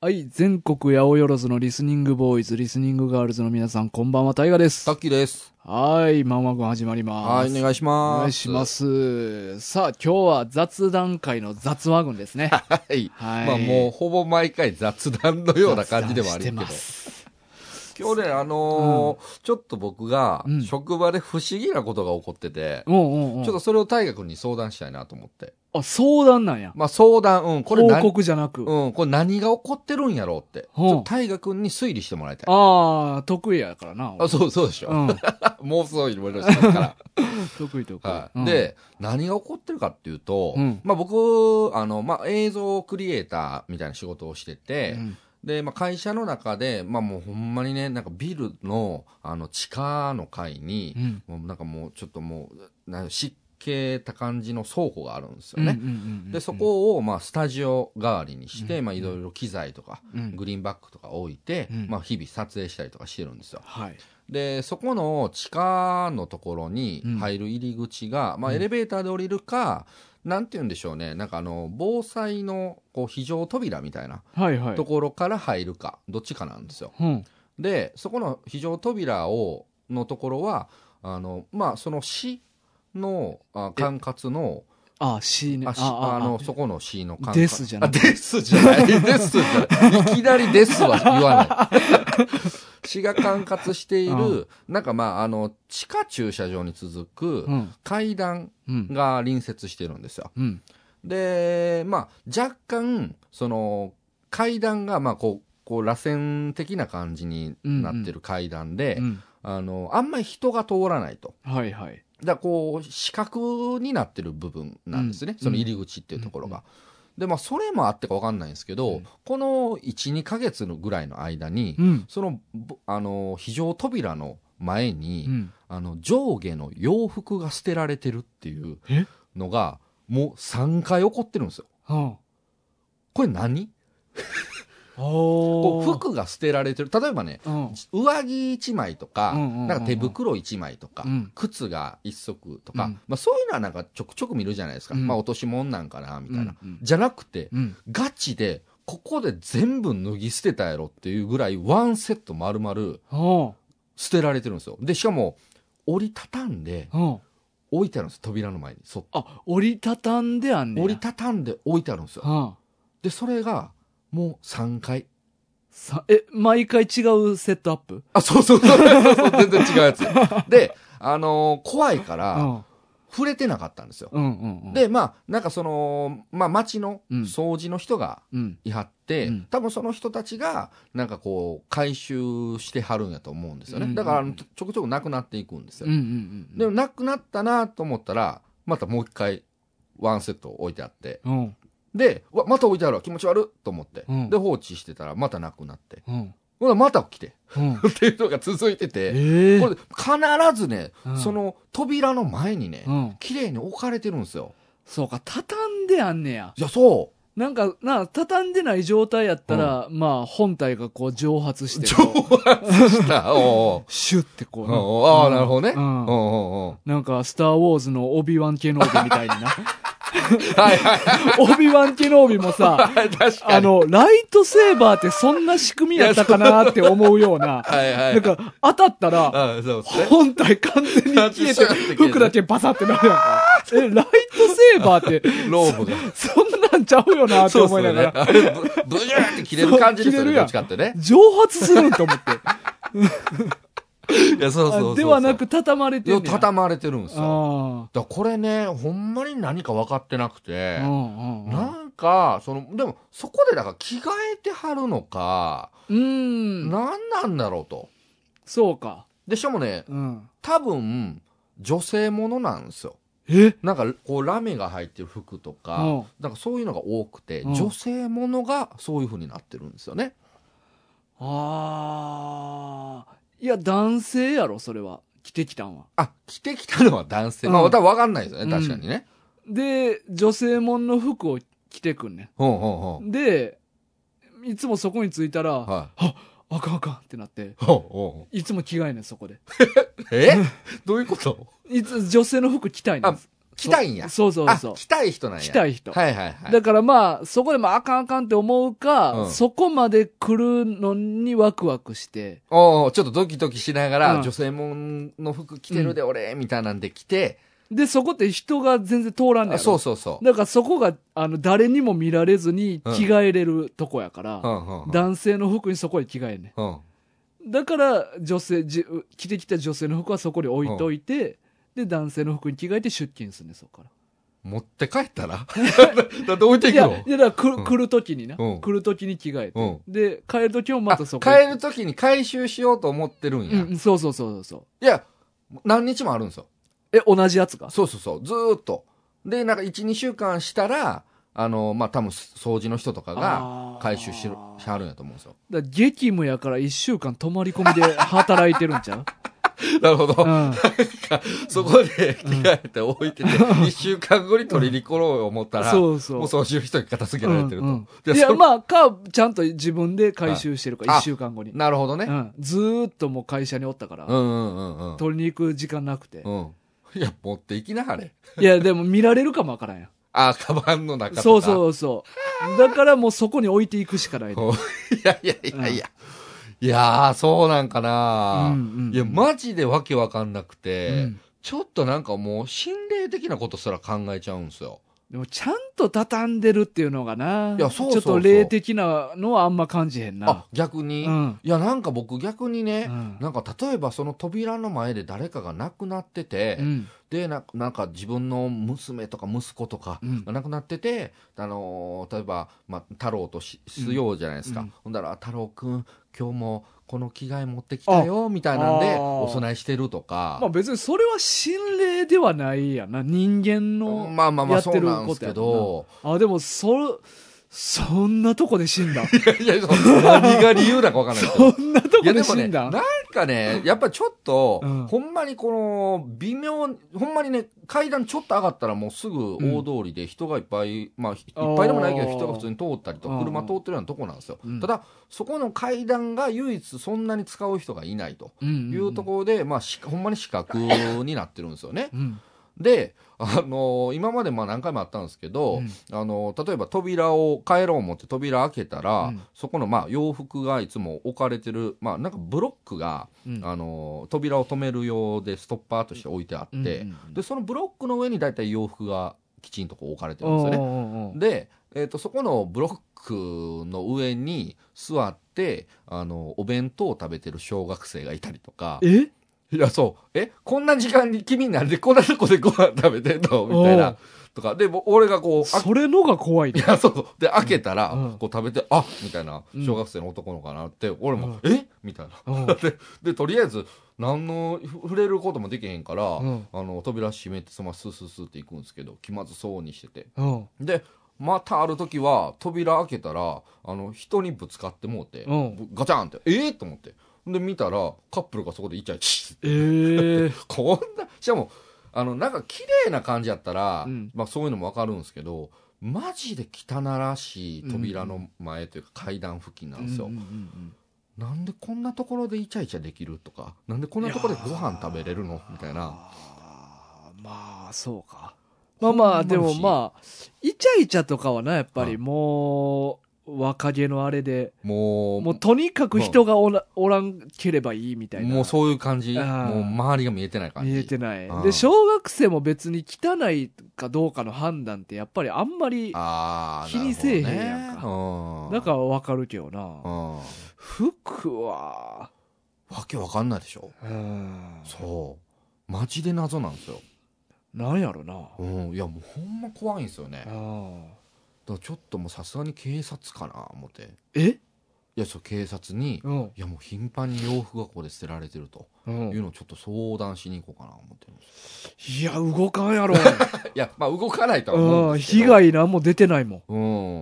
はい、全国八百万のリスニングボーイズ、リスニングガールズの皆さん、こんばんは、タイガですタ。ッキーです。はい、マンワ君始まります。はい、お願いします。お願いしま。す。さあ、今日は雑談会の雑話群ですね。はい。はいまあもうほぼ毎回雑談のような感じでもあるけど雑談して。ます今日ね、あのーちょっと僕がうん職場で不思議なことが起こってて、うんうんうん。ちょっとそれを大学に相談したいなと思って。あ、相談なんや。まあ相談、うん、これ報何、告じゃなく。うん、これ何が起こってるんやろうって。ちうんょっと大学に推理してもらいたい。ああ、得意やからな。あ、そう、そうでしょ。うん。妄想いろいろしてるから。得意得意。はい。うん、で、何が起こってるかっていうと、うんまあ僕、あの、まあ映像クリエイターみたいな仕事をしてて、うんで、まあ会社の中で、まあもうほんまにね、なんかビルの、あの、地下の階にう、ん。もうなんかもうちょっともう、な湿気た感じの倉庫があるんですよね。で、そ、こを、まあ、スタジオ代わりにして、うんまあ、いろいろ機材とか、うんグリーンバックとか置いて、うんまあ、日々撮影したりとかしてるんですよ。はい。で、そこの地下のところに入る入り口が、まあ、うんエレベーターで降りるか、なんて言うんでしょうね、なんかあの、防災の、こう、非常扉みたいな。ところから入るか、どっちかなんですよ。うん。で、そこの非常扉を、のところは、あの、まあ、その市の、あ管轄の、あ、C ね。あしあの、そこの市の管轄ですじゃないあ、ですじゃない。ですじゃない。いきなりですは言わない。市が管轄している、なんかまあ、あの、地下駐車場に続くうん。階段うん。が隣接してるんですよ。うん。で、まあ、若干、その、階段が、まあ、こう、こう、螺旋的な感じになってる階段で、うん。あの、あんまり人が通らないと。はいはい。だこう、四角になってる部分なんですね。うんその入り口っていうところが。で、まあ、それもあってかわかんないんですけど、うんこの1、2ヶ月のぐらいの間に、うん。その、ぼあの、非常扉の前に、うん。あの、上下の洋服が捨てられてるっていうえ？のが、もう3回起こってるんですよ。うん。これ何？おこう服が捨てられてる。例えばね、うん。上着1枚とか、うんうんうんうんなんか手袋1枚とか、うん靴が1足とか、うんまあそういうのはなんかちょくちょく見るじゃないですか。うんまあ落とし物なんかな、みたいな。うんうんじゃなくて、うん。ガチで、ここで全部脱ぎ捨てたやろっていうぐらい、ワンセット丸々お捨てられてるんですよ。で、しかも、折りたたんでうん。置いてあるんです、扉の前に。そあ、折りたたんであんねや。折りたたんで置いてあるんですよ。うん。で、それが、もう3回。さ、え、毎回違うセットアップ？あ、そうそうそう全然違うやつ。で、あのー怖いかうら、ん。触れてなかったんですよ。うんうんうん。、で、まあ、なんかその、まあ、町のうん掃除の人がうん。いはって、うん多分その人たちが、なんかこう、回収してはるんやと思うんですよね。うんだからちょくちょくなくなっていくんですよ。うんうんうん。でも、なくなったなと思ったら、またもう一回、ワンセット置いてあって、うん。で、うわ、また置いてあるわ、気持ち悪っと思って、うんで、放置してたら、またなくなって、うん。ほら、また来て、うん。っていうのが続いてて、ええこれ、必ずね、うんその扉の前にね、うん。綺麗に置かれてるんですよ。そうか、畳んであんねや。いや、そう。なんか、な、畳んでない状態やったら、まあ、本体がこう蒸発して、蒸発した。おうシュッてこうああ、なるほどね。ううんんうんうん。なんか、スター・ウォーズのオビワン・ケノービみたいにな。はいはいオビワン・ケノービもさ。あの、ライトセーバーってそんな仕組みやったかなって思うような。はいはい。なんか、当たったら。本体完全に消えて服だけバサってなるやんか。え、ライトセーバーって、ローブが。そんなんちゃうよなって。思いながら、あれ、ブブニューって切れる感じですよね、そう切れるやんどっちかってね。蒸発するんと思って。いや、そうそうそう。ではなく、畳まれていや、んねや。畳まれてるんですよ。あだこれね、ほんまに何か分かってなくて。なんか、その、でも、そこでだから着替えてはるのか、うーん。何なんだろうと。そうか。で、しかもね、うん。多分、女性ものなんですよ。え？なんか、こう、ラメが入ってる服とか、うんなんかそういうのが多くて、うん女性ものがそういう風になってるんですよね。ああ。いや、男性やろ、それは。着てきたんは。あ、着てきたのは男性。まあ、うん多分分かんないですよね、確かにね。で、女性もんの服を着てくんねほうほうほん。で、いつもそこに着いたら、う。はあかんあかんってなって、い。ほうほ。いつも着替えねん、そこで。え？どういうこと？いつ、女性の服着たいねんあ。来たいんや。そうそうそうあ、。来たい人なんや。来たい人。はいはいはい。だからまあ、そこでもあかんあかんって思うか、うんそこまで来るのにワクワクして、おうちょっとドキドキしながら、うん女性もんの服着てるで俺、みたいなんで来て、で、そこって人が全然通らんねやろあそうそうそう。だからそこが、あの、誰にも見られずに着替えれるとこやから、うん男性の服にそこに着替えんねうん。ん。だから、女性、じ着てきた女性の服はそこに置いといて、で、男性の服に着替えて出勤するねん、そこから。持って帰ったら？だって置いていくの？いやだから来る、時にな、うん来る時に着替えて、うんで、帰る時もまたそこあ帰る時に回収しようと思ってるんや。うん、そうそうそうそう。いや、何日もあるんですよ。え、同じやつかそうそうそう。ずーっと。で、なんか1、2週間したら、あの、まあ、多分掃除の人とかが回収しるしはるんやと思うんですよ。だ激務やから一週間泊まり込みで働いてるんちゃう？なるほど。うん。そこで着替えて置いてて、1週間後に取りに来ろう思ったら、そうそう。もう掃除の人に片付けられてると。うんうんでいや、そまあ、か、ちゃんと自分で回収してるから、はい一週間後に。なるほどね。うん。ずーっともう会社におったから、うんうんうんうん。取りに行く時間なくて。うん。いや、持っていきなはれ。いや、でも見られるかもわからんやん。あ、カバンの中とか。そうそうそう。だからもうそこに置いていくしかない。うん。いやいやいやいや。いやー、そうなんかな、うんうんいや、マジでわけわかんなくて、うんちょっとなんかもう心霊的なことすら考えちゃうんですよ。でもちゃんと畳んでるっていうのがな。いやそうそうそうちょっと霊的なのはあんま感じへんな。あ、逆に、うんいや、なんか僕逆にね、うんなんか例えばその扉の前で誰かが亡くなってて、うん。でな、なんか自分の娘とか息子とかうんが亡くなってて、あのー例えば、まあ、太郎とししようじゃないですか。うんほんだら、太郎くん、今日もこの着替え持ってきたよ、みたいなんで、お供えしてるとか。まあ別にそれは心霊ではないやな。人間の。まあまあまあ、やってるそうなんですけど、あ、でも、そ、そんなとこで死んだ？いや、そう何が理由だかわかんないけど。そんなとこいやで死んだ？なんかね、やっぱちょっと、うん。ほんまにこの、微妙、ほんまにね、階段ちょっと上がったらもうすぐ大通りで人がいっぱい、まあ、いっぱいでもないけど人が普通に通ったりとうん。車通ってるようなとこなんですよ。うん。ただ、そこの階段が唯一そんなに使う人がいないとうんいうところで、まあ、しほんまに死角になってるんですよね。うん。で、あの今までまあ何回もあったんですけど、うん。あの例えば扉を帰ろう思って扉開けたら、うん。そこのまあ洋服がいつも置かれてる、まあなんかブロックが、うん。あの扉を止める用でストッパーとして置いてあって、で、そのブロックの上に大体洋服がきちんとこう置かれてるんですよね。で、えっ、と、そこのブロックの上に座って、あの、お弁当を食べてる小学生がいたりとか、え？いや、そう。えこんな時間に君なんでこんなとこでご飯食べてんの？みたいな。とか。で、も俺がこう、あそれのが怖いね。いや、そう。で、開けたら、うんこう食べて、あみたいな、うん小学生の男の子かなって、俺も、うんえ？みたいな。うん で、で、とりあえず、何の、ふ触れることもできへんから、うんあの、扉閉めて、そのままスースースーって行くんですけど、気まずそうにしてて。うん。で、またある時は、扉開けたら、あの、人にぶつかってもうて、ガチャンって、ええ？と思って。で、見たら、カップルがそこでイチャイチャええ。こんな、しかも、あの、なんか綺麗な感じやったら、うんまあそういうのもわかるんですけど、マジで汚らしい扉の前というか階段付近なんですよ。うんうんうんなんでこんなところでイチャイチャできるとか、なんでこんなところでご飯食べれるの？みたいな。まあ、そうか。まあまあ、でもまあ、イチャイチャとかはな、やっぱりもう、若気のあれで、もう、もうとにかく人がおらおらんければいいみたいな。もうそういう感じ。もう周りが見えてない感じ。見えてないうん。で、小学生も別に汚いかどうかの判断ってやっぱりあんまり、ああ、気にせえへんやんかね。だからわかるけどな。服は、わけわかんないでしょ。うん。そう。マジで謎なんですよ。なんやろな。うん。いや、もうほんま怖いんですよね。だかあらちょっともうさすがに警察かな、思って。え？いや、そう、警察に、うん。いや、もう頻繁に洋服がここで捨てられてるとう。いうんのをちょっと相談しに行こうかな、思ってるんですいや、動かんやろ。いや、まあ動かないとは思ううんん。ですけど。被害なんも出てないもん。う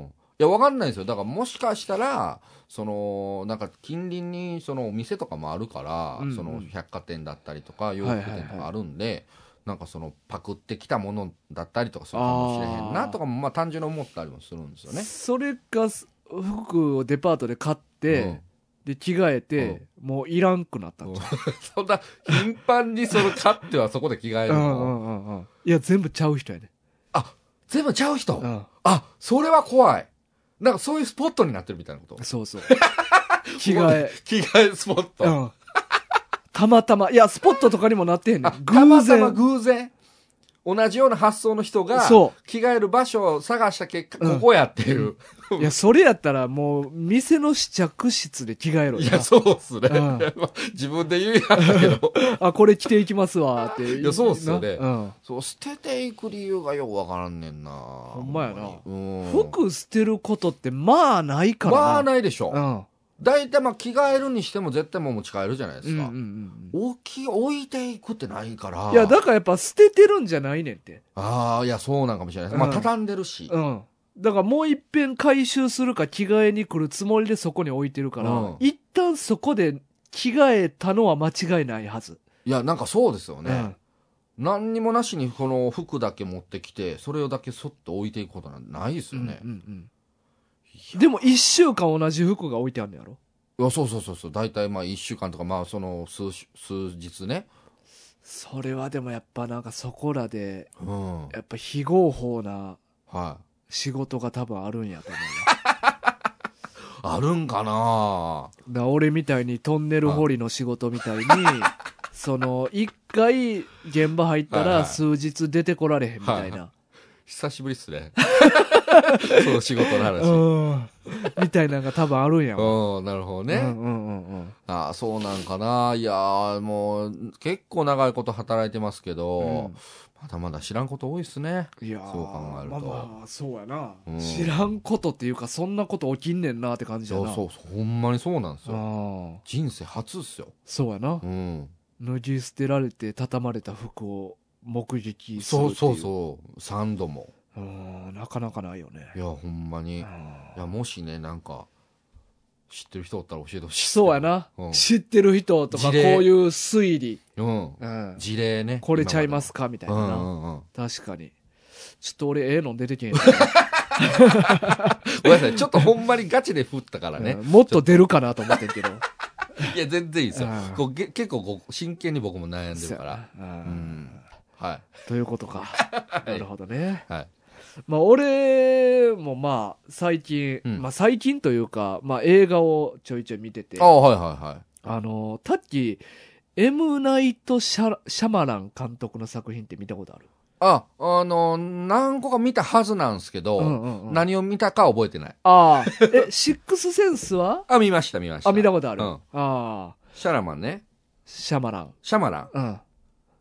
ん。いや、わかんないですよ。だからもしかしたら、その、なんか近隣にそのお店とかもあるから、うんうんその百貨店だったりとか洋服店とかあるんで、なんかそのパクってきたものだったりとかするかもしれへんなとかも、まあ単純に思ったりもするんですよね。それか、す服をデパートで買って、で、着替えて、もういらんくなったん そんな、頻繁にその勝ってはそこで着替えるうんうの。んうんうん。いや、全部ちゃう人やね。全部ちゃう人？うん。あ、それは怖い。なんかそういうスポットになってるみたいなこと？そうそう。着替え。着替えスポット。うん。たまたま、いや、スポットとかにもなってへんねん。た偶またま然。偶然。同じような発想の人が、そ着替える場所を探した結果、うんここやっていう。いや、それやったらもう、店の試着室で着替えろよいや、そうっすね。うん自分で言うやんだけど。あ、これ着ていきますわ、って。いやそうっすよねなうん。そう、捨てていく理由がよくわからんねんな。ほんまやなうん。服捨てることって、まあないからな。まあないでしょ。うん。大体まあ着替えるにしても絶対もう持ち帰るじゃないでうんうんすか。うん置き、置いていくってないから。うん。いや、だからやっぱ捨ててるんじゃないねんって。ああ、いや、そうなんかもしれないです。まあ、うん畳んでるし。うん。だからもう一遍回収するか着替えに来るつもりでそこに置いてるから、うん一旦そこで着替えたのは間違いないはず。いや、なんかそうですよね。うん何にもなしにこの服だけ持ってきて、それをだけそっと置いていくことなんてないですよね。うんうんうんでも一週間同じ服が置いてあるんのやろ？いや、そうそうそうそう。大体まあ一週間とか、まあその数し、数日ね。それはでもやっぱなんかそこらで、うん。はい。やっぱ非合法な仕事が多分あるんやと思うよ。あるんかな？だ俺みたいにトンネル掘りの仕事みたいに、その、一回現場入ったら数日出てこられへんみたいな。久しぶりっすね。その仕事の話。うん。みたいなのが多分あるんやわ。うん、なるほどね。うんうんうんうん。ああ、そうなんかな。いやーもう、結構長いこと働いてますけど、うんまだまだ知らんこと多いっすね。いやーそう考えるとまあまあ、そうやな、うん知らんことっていうか、そんなこと起きんねんなって感じやな。そうそうそう、ほんまにそうなんですよ。人生初っすよ。そうやなう。ん。脱ぎ捨てられて畳まれた服を目撃するそうそうう。そう、3度も。うん、なかなかないよねい。や、ほんまに。いうんや、もしね、なんか、知ってる人おったら教えてほしい。そうや。な、うん知ってる人とか、こういう推理。うん。うん、事例ね。これちゃいますか？みたいなうんうんうん。確かに。ちょっと俺、ええの出てけへんな、ごめんなさい。ちょっとほんまにガチで振ったからねうん。もっと出るかなと思ってんけど。いや、全然いいですようん。こうげ結構こう真剣に僕も悩んでるから。うん。はい。ということか。いなるほどね。はい。まあ、俺もまあ、最近、うんまあ最近というか、まあ映画をちょいちょい見てて、ああ、はいはいはい。あの、タッキー、エム・ナイト・シャシャマラン監督の作品って見たことある？あ、あの、何個か見たはずなんですけど、うんうんうん何を見たか覚えてない。ああ、え、シックスセンスは？あ、見ました見ました。あ、見たことある。うんああ、シャラマンね。シャマラン。シャマラン。うん。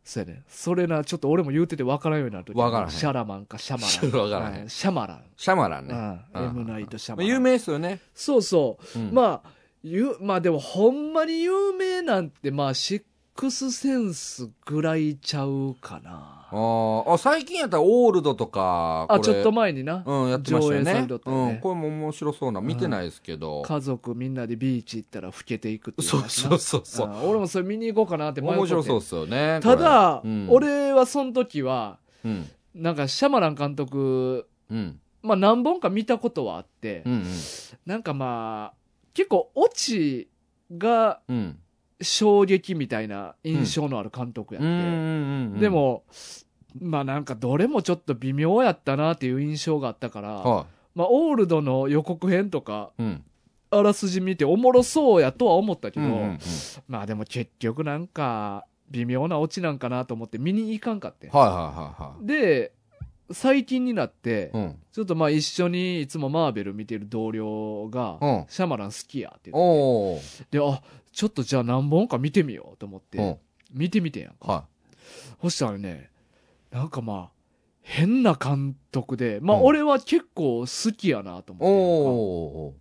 そうやね。それな、ちょっと俺も言うてて分からんようになるときわからへんシャラマンかシャマラン。わからへんはいシャマラン。シャマランね。うん。うんエム・ナイト・シャマラン。有名ですよね。そうそう。うんまあ、ゆ、まあでもほんまに有名なんて、まあ、シックスセンスぐらいちゃうかな。あーあ、最近やったらオールドとか、あ、ちょっと前にな。うん、やってましたよ上映されね。とったよねうん、これも面白そうな、見てないですけど。家族みんなでビーチ行ったら老けていくっていうそうそうそうそう。うん俺もそれ見に行こうかなって迷ってて面白そうですよね。ただ、うん、俺はその時は、うん、なんかシャマラン監督、うん、まあ何本か見たことはあって、うん、うん、なんかまあ、結構オチがうん。衝撃みたいな印象のある監督やって。うん。で、も、まあなんかどれもちょっと微妙やったなっていう印象があったから、はまあオールドの予告編とか、い。うん。あらすじ見ておもろそうやとは思ったけど、うん、うん、うん。まあでも結局なんか微妙なオチなんかなと思って見に行かんかって。はい、はい、はい、はい。で、最近になって、うん。ちょっとまあ一緒にいつもマーベル見てる同僚が、うんシャマラン好きやって言っておー。で、あ、ちょっとじゃあ何本か見てみようと思って、うん。見てみてんやんか。はそしたらね、なんかまあ、変な監督で、まあうん俺は結構好きやなとい。思って。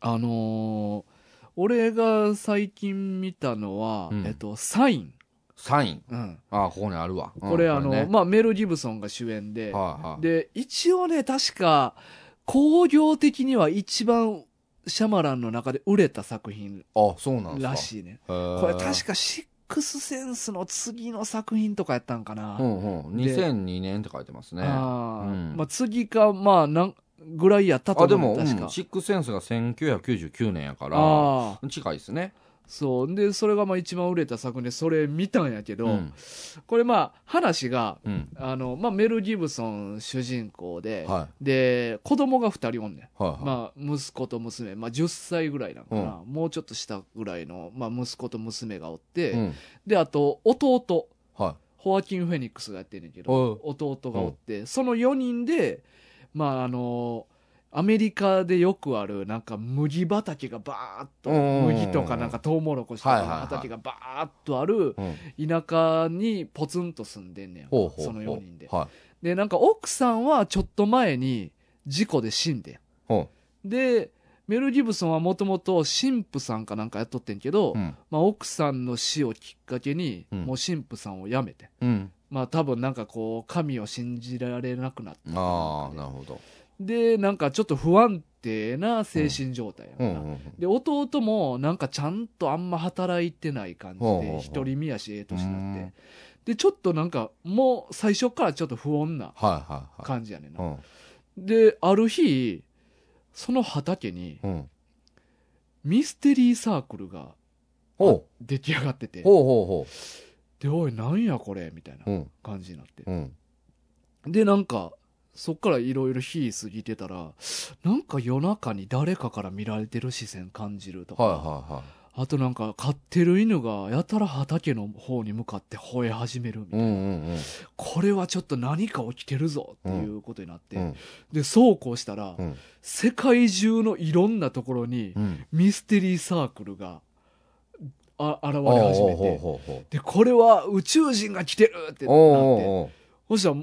あのー俺が最近見たのは、うんえっと、サイン。サイン。うん。あ、ここにあるわ。うんこれあの、ねまあメル・ギブソンが主演で、はい、はい。で、一応ね、確か、工業的には一番シャマランの中で売れた作品あ、そうなんらしいね。ここれ確かシックスセンスの次の作品とかやったんかな。うんうん。2002年って書いてますね。あーうんまあ次か、まあなん、ぐらいやったとあ、でも、思うね確か。うんシックスセンスが1999年やから、ああ。近いですね。そう。で、それがまあ一番売れた作品で、それ見たんやけど、うん。これまあ、話が、うん。あの、まあ、メル・ギブソン主人公で、はで、子供が二人おんねん。はいはい。まあ、息子と娘、まあ、10歳ぐらいなんかな、もうちょっと下ぐらいの、まあ、息子と娘がおって、うん。で、あと、弟、はホアキン・フェニックスがやってんねんけおどう、弟がおって、その4人で、まあ、あの、アメリカでよくある、なんか麦畑がバーっと、うん麦とかなんかトウモロコシとかの畑がバーっとある。田舎にポツンと住んでんねん。その4人で。はで、なんか奥さんはちょっと前に事故で死んでんで、メル・ギブソンはもともと神父さんかなんかやっとってんけど、う。うん。まあ、奥さんの死をきっかけに、うんもう神父さんを辞めて、うん。まあ多分なんかこう、神を信じられなくなった。ああ、なるほど。で、なんかちょっと不安定な精神状態やうんな。うんで、弟もなんかちゃんとあんま働いてない感じで、ほうほうほう一人身やし、ええ年になってうん。で、ちょっとなんかもう最初からちょっと不穏なはいはいはい。感じやねんな。うん。で、ある日、その畑にうん。ミステリーサークルがほ出来上がっててう。、ほうほうほで、おい、なんやこれみたいな。感じになって。うん。で、なんか、そっからいろいろ日過ぎてたら、なんか夜中に誰かから見られてる視線感じるとか、はいはいはい。あとなんか飼ってる犬がやたら畑の方に向かって吠え始めるみたいな、うんうんうん。これはちょっと何か起きてるぞっていうことになって、うんで、そうこうしたら、うん世界中のいろんなところにうん。ミステリーサークルがあ現れ始めて、ほうほで、これは宇宙人が来てるってう。なおって、そしたら、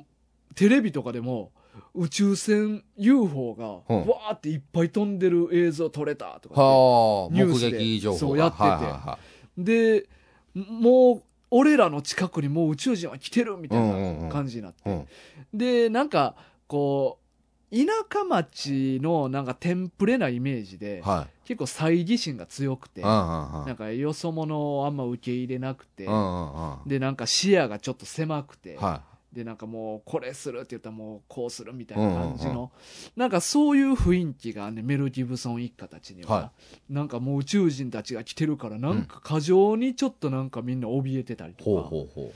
テレビとかでも、宇宙船 UFO が、うんわーっていっぱい飛んでる映像撮れたとかはあ、目ニュースで撃情報が。そうやっててはいはいは。で、もう、俺らの近くにもう宇宙人は来てるみたいうんうんうなん感じになって。いうん。で、なんか、こう、田舎町のなんかテンプレなイメージで、はい。結構猜疑心が強くて、うんうんうん。なんかよそ者をあんま受け入れなくて、うんうんうん。で、なんか視野がちょっと狭くて、はで、なんかもう、これするって言ったらもう、こうするみたいな感じの、うんうんなんかそういう雰囲気がね、メル・ギブソン一家たちには、はなんかもう宇宙人たちが来てるから、なんか過剰にちょっとなんかみんな怯えてたりい。ほうとか。ほうほ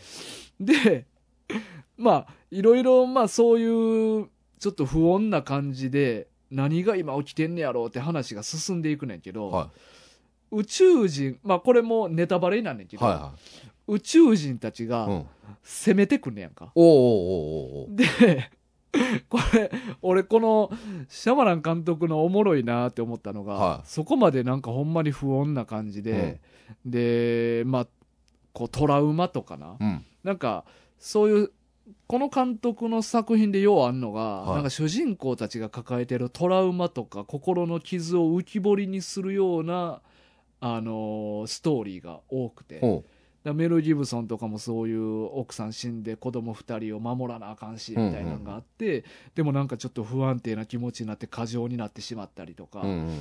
で、まあ、いろいろ、まあそういう、ちょっと不穏な感じで、何が今起きてんねやろうって話が進んでいくねんけど、う。は宇宙人、まあこれもネタバレになんねんけい。ど、はいは宇宙人たちがん。攻めてくんねやんか。おうおうおうおうで、これ、俺この、シャマラン監督のおもろいなって思ったのが、はいそこまでなんかほんまに不穏な感じで、で、まあ、こうトラウマとかな。うん。なんか、そういう、この監督の作品でようあんのが、はいなんか主人公たちが抱えてるトラウマとか心の傷を浮き彫りにするような、あのーストーリーが多くて。ほメル・ギブソンとかもそういう奥さん死んで子供二人を守らなあかんしみたいなのがあって、でもなんかちょっと不安定な気持ちになって過剰になってしまったりとか、う。うんうんうんっ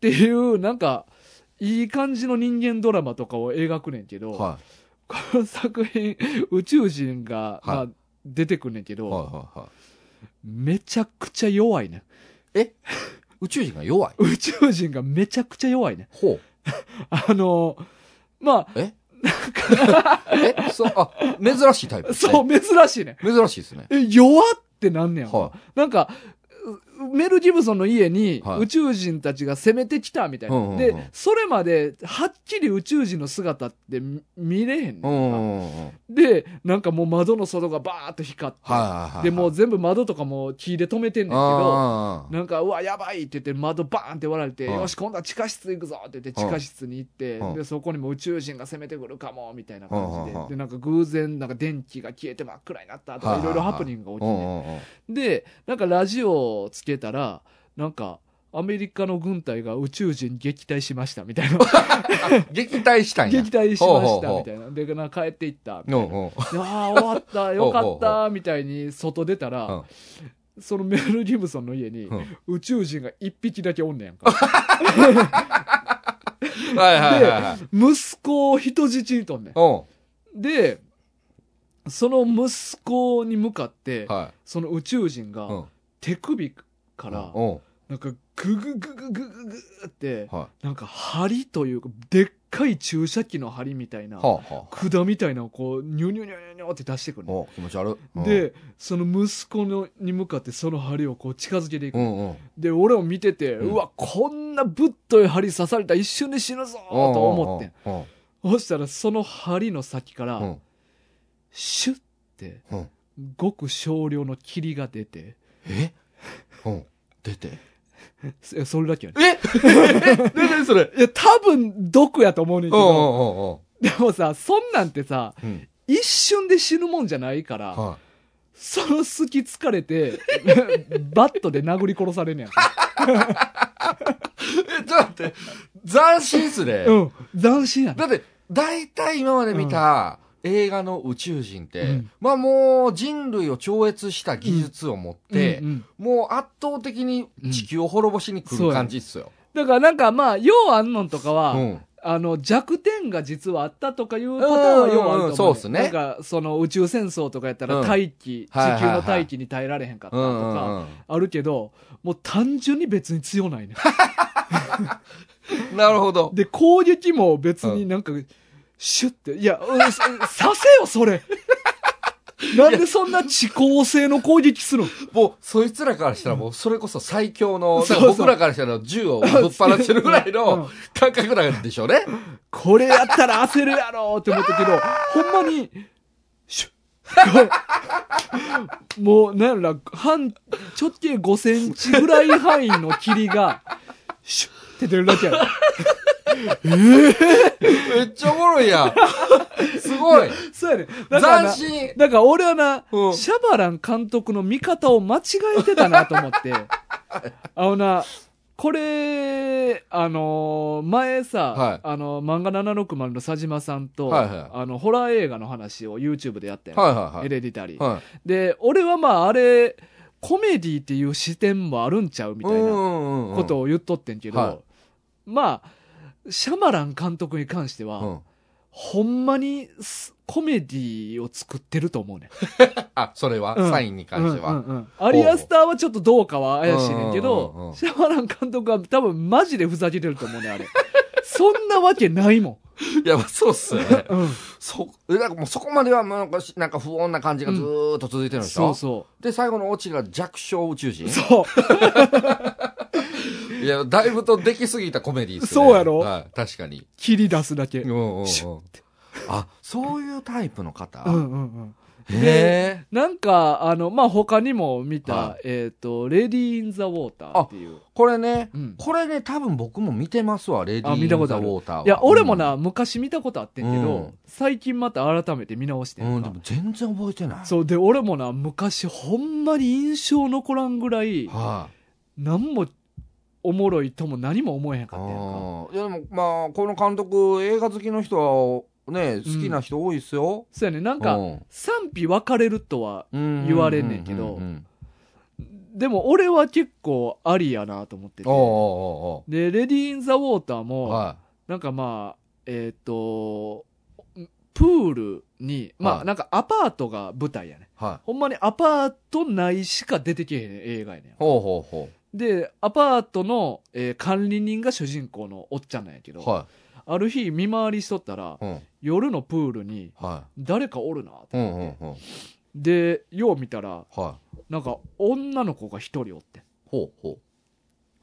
ていうなんかいい感じの人間ドラマとかを描くねんけど、うん。はこの作品宇宙人が、はいまあ、出てくんねんけい。ど、はいはいはい。めちゃくちゃ弱いねん宇宙人が弱い？宇宙人がめちゃくちゃ弱いねんほう。あのまあえ？えそう、あ、珍しいタイプ。そう珍しいねん珍しいですね。え弱ってなんねやんか、はなんか、うメル・ギブソンの家にはい。宇宙人たちが攻めてきたみたいな。うんうんうん。で、それまではっきり宇宙人の姿って見見れへんうんねん。で、なんかもう窓の外がバーッと光って、はいはいはい。で、もう全部窓とかも木で止めてんねんけど、あなんか、うわ、やばいって言って窓バーンって割られて、うんよし、今度は地下室行くぞって言って地下室に行って、うん。で、そこにも宇宙人が攻めてくるかも、みたいな感じで、うんで、なんか偶然、なんか電気が消えて真っ暗になったとか、はいはいはいい。ろいろハプニングが起きうて。で、なんかラジオをつけたら、なんか、アメリカの軍隊が宇宙人撃退しましたみたいな。撃退したんや。撃退しましたみたいな。で、なんか帰っていったみたいな。ああ、終わった、よかった、みたいに外出たら、うんそのメル・ギブソンの家にうん宇宙人が一匹だけおんねやんか。はいはいはいはい。息子を人質にとんねうん。ん。で、その息子に向かって、はその宇宙人い。がうん。手首から、うん。なんかグググググググって、はなんか針というか、でっかい注射器の針みたいな、い。はあ、はあ。管みたいなのをこう、ニュニュニュニュニュって出してくるの。お気持ち悪い。うん、で、その息子のに向かってその針をこう近づけていく。うんうん。で、俺を見てて、うんうわ、こんなぶっとい針刺されたら一瞬で死ぬぞと思ってん。うん。そしたらその針の先から、うん。シュッて、うん。ごく少量の霧が出て、え？うん。出て。えそれだけやね。え？何それ？いや、多分毒やと思うねんけうんうど、んうんでもさ、そんなんてさ、うん。うん。一瞬で死ぬもんじゃないから、はその隙疲れて、バットで殴り殺されんねや。え、ちょっと待って。斬新っすね。うん。斬新やねだって、大体今まで見た映画の宇宙人って、うん。まあもう人類を超越した技術を持って、うんうんもう圧倒的に地球を滅ぼしに来る感じっすよ。だからなんかまあ、ようあんのんとかは、うん。あの、弱点が実はあったとかいうパターンはようあると思う、うんうんそうっすね。なんか、その宇宙戦争とかやったらうん。大気、はいはいはい地球の大気に耐えられへんかったとうんうんか、うん。あるけど、もう単純に別に強ないね。なるほど。で、攻撃も別になんか、シュッて、いや、うんささせよ、それ。なんでそんな遅効性の攻撃するのもう、そいつらからしたらもう、それこそ最強の、そうそう。僕らからしたら銃をぶっ放してるぐらいうん。の感覚なんでしょうね。これやったら焦るやろって思ったけど、ほんまに、シュッ。もう、なんやろな、半、直径5センチぐらい範囲の霧が、シュッって出るだけやろ。めっちゃおもろいやん。すごい。そうやね。だからな、斬新。だから俺はな、うんシャバラン監督の見方を間違えてたなと思って、あのな、これ、あのー前さ、はいあの、漫画760の佐島さんと、はいはいあの、ホラー映画の話を YouTube でやってん、はいはいはいエレディタリー。はい。で、俺はまあ、あれ、コメディっていう視点もあるんちゃうみたいなこことを言っとってんけど、はいまあ、シャマラン監督に関しては、うん。ほんまにすコメディを作ってると思うね。あ、それは、うんサインに関しては？うんうんうんアリアスターはちょっとどうかは怪しいねんけうんうんうんうんど、シャマラン監督は多分マジでふざけてると思うね、あれ。そんなわけないもいや、まあそうっすよね。ん。うん。そ、え、なんかもうそこまでは、なんかし、なんか不穏な感じがずーっと続いてるんでしょ、そうそで、最後のオチが弱小宇宙人？う。そう。いや、だいぶとできすぎたコメディーっすね。そうやろ？はい、確かに。切り出すだけ。うんうんうんうんシュッ。あ、そういうタイプの方、うんうん。へえ。なんか、あの、まあ、他にも見た、はえっ、と、レディー・イン・ザ・ウォーターっていう。これね、うんこれね、多分僕も見てますわ、レディあー・イン・ザ・ウ見たことあるォーターは。いや、俺もうな、昔見たことあってんけど、うん最近また改めて見直してん、うん、んかでも全然覚えてない。そう、で、俺もな、昔ほんまに印象残らんぐらい、はい、なんもおもろいとも何も思えへんかあったやんか。ーいや、でも、まあ、この監督、映画好きの人は、ね、好きな人多いっすよ。そうやね、なんうか、賛否分かれるとは、言言われんねんけどうんうんうんでも俺は結構ありやなと思ってて。で、レディー・イン・ザ・ウォーターも、はなんかまあ、えっ、と、プールに、まあ、はいなんかアパートが舞台やね。い。はい。ほんまにアパート内しか出てけへん映画やねん。ほうほうほで、アパートの、えー管理人が主人公のおっちゃんなんやけど、う。はある日見回りしとったら、い。うん。夜のプールには誰かおるなとい。うん思って、うんうん。で、よう見たら、はい。なんか女の子が一人おって。ほうほう。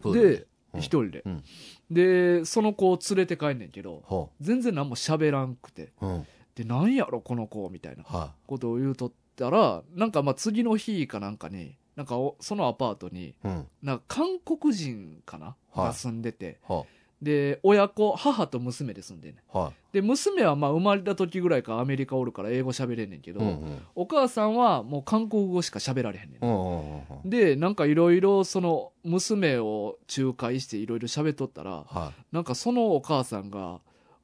プールで、うん一人で、うんで、その子を連れて帰んねんけど、ほ全然何も喋らんくて。う。うん。で、なんやろ、この子、みたいなはことを言うとったら、なんかまあ次の日かなんかに、なんかおそのアパートに、い。うん。なんか韓国人かな、はいが住んでて、はで、親子、母と娘で住んでんねん。はで、娘はまあ生まれた時ぐらいからアメリカおるから英語喋れんねんけい。ど、うんうん。お母さんはもう韓国語しか喋られへんねん。うんうん。で、なんかいろいろその娘を仲介していろいろ喋っとったら、はなんかそのお母さんが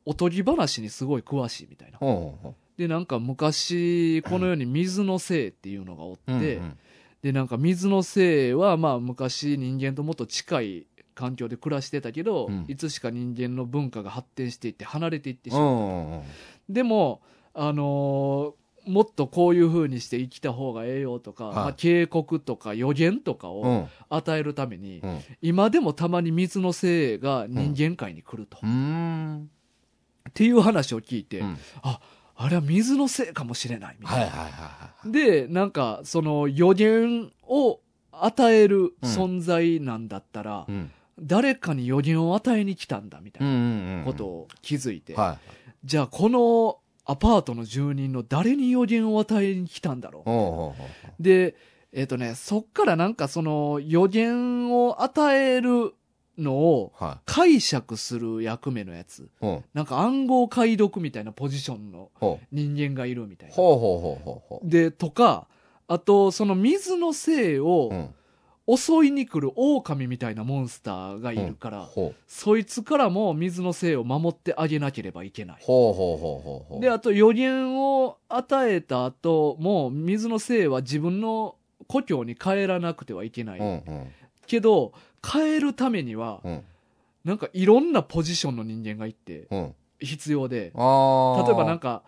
おとぎ話にすごい詳しいみたいな。い。うんうんうん。で、なんか昔この世に水の精っていうのがおって、うんうんで、なんか水の精はまあ昔人間ともっと近い環境で暮らしてたけど、うんいつしか人間の文化が発展していって離れていってしうまう。んうんうん。でも、あのーもっとこういう風にして生きた方がええよとか、はいまあ、警告とか予言とかうをん。与えるために、うん。今でもたまに水のせいが人間界に来ると。っていう話を聞いて、うんあ、あれは水のせいかもしれないみたいな。はいはいはいはい。で、なんか、その予言を与える存在なんだったら、うん。誰かに予言を与えに来たんだみたいな。ことを気づいて、はじゃあこのアパートの住人の誰に予言を与えに来たんだろうおうおうう。で、えっ、とね、そっからなんかその予言を与えるのをは解釈する役目のやつ。い。うん。なんか暗号解読みたいなポジションの。人間がいるみたいな。で、とか、あと、その水のせいを。襲いに来る狼みたいなモンスターがいるから、ほう。そいつからも水のせいを守ってあげなければいけない。で、あと予言を与えた後も、水のせいは自分の故郷に帰らなくてはいけない。うんうん。けど、帰るためには、うん。なんかいろんなポジションの人間がいて、うん。必要で。例えばなんか、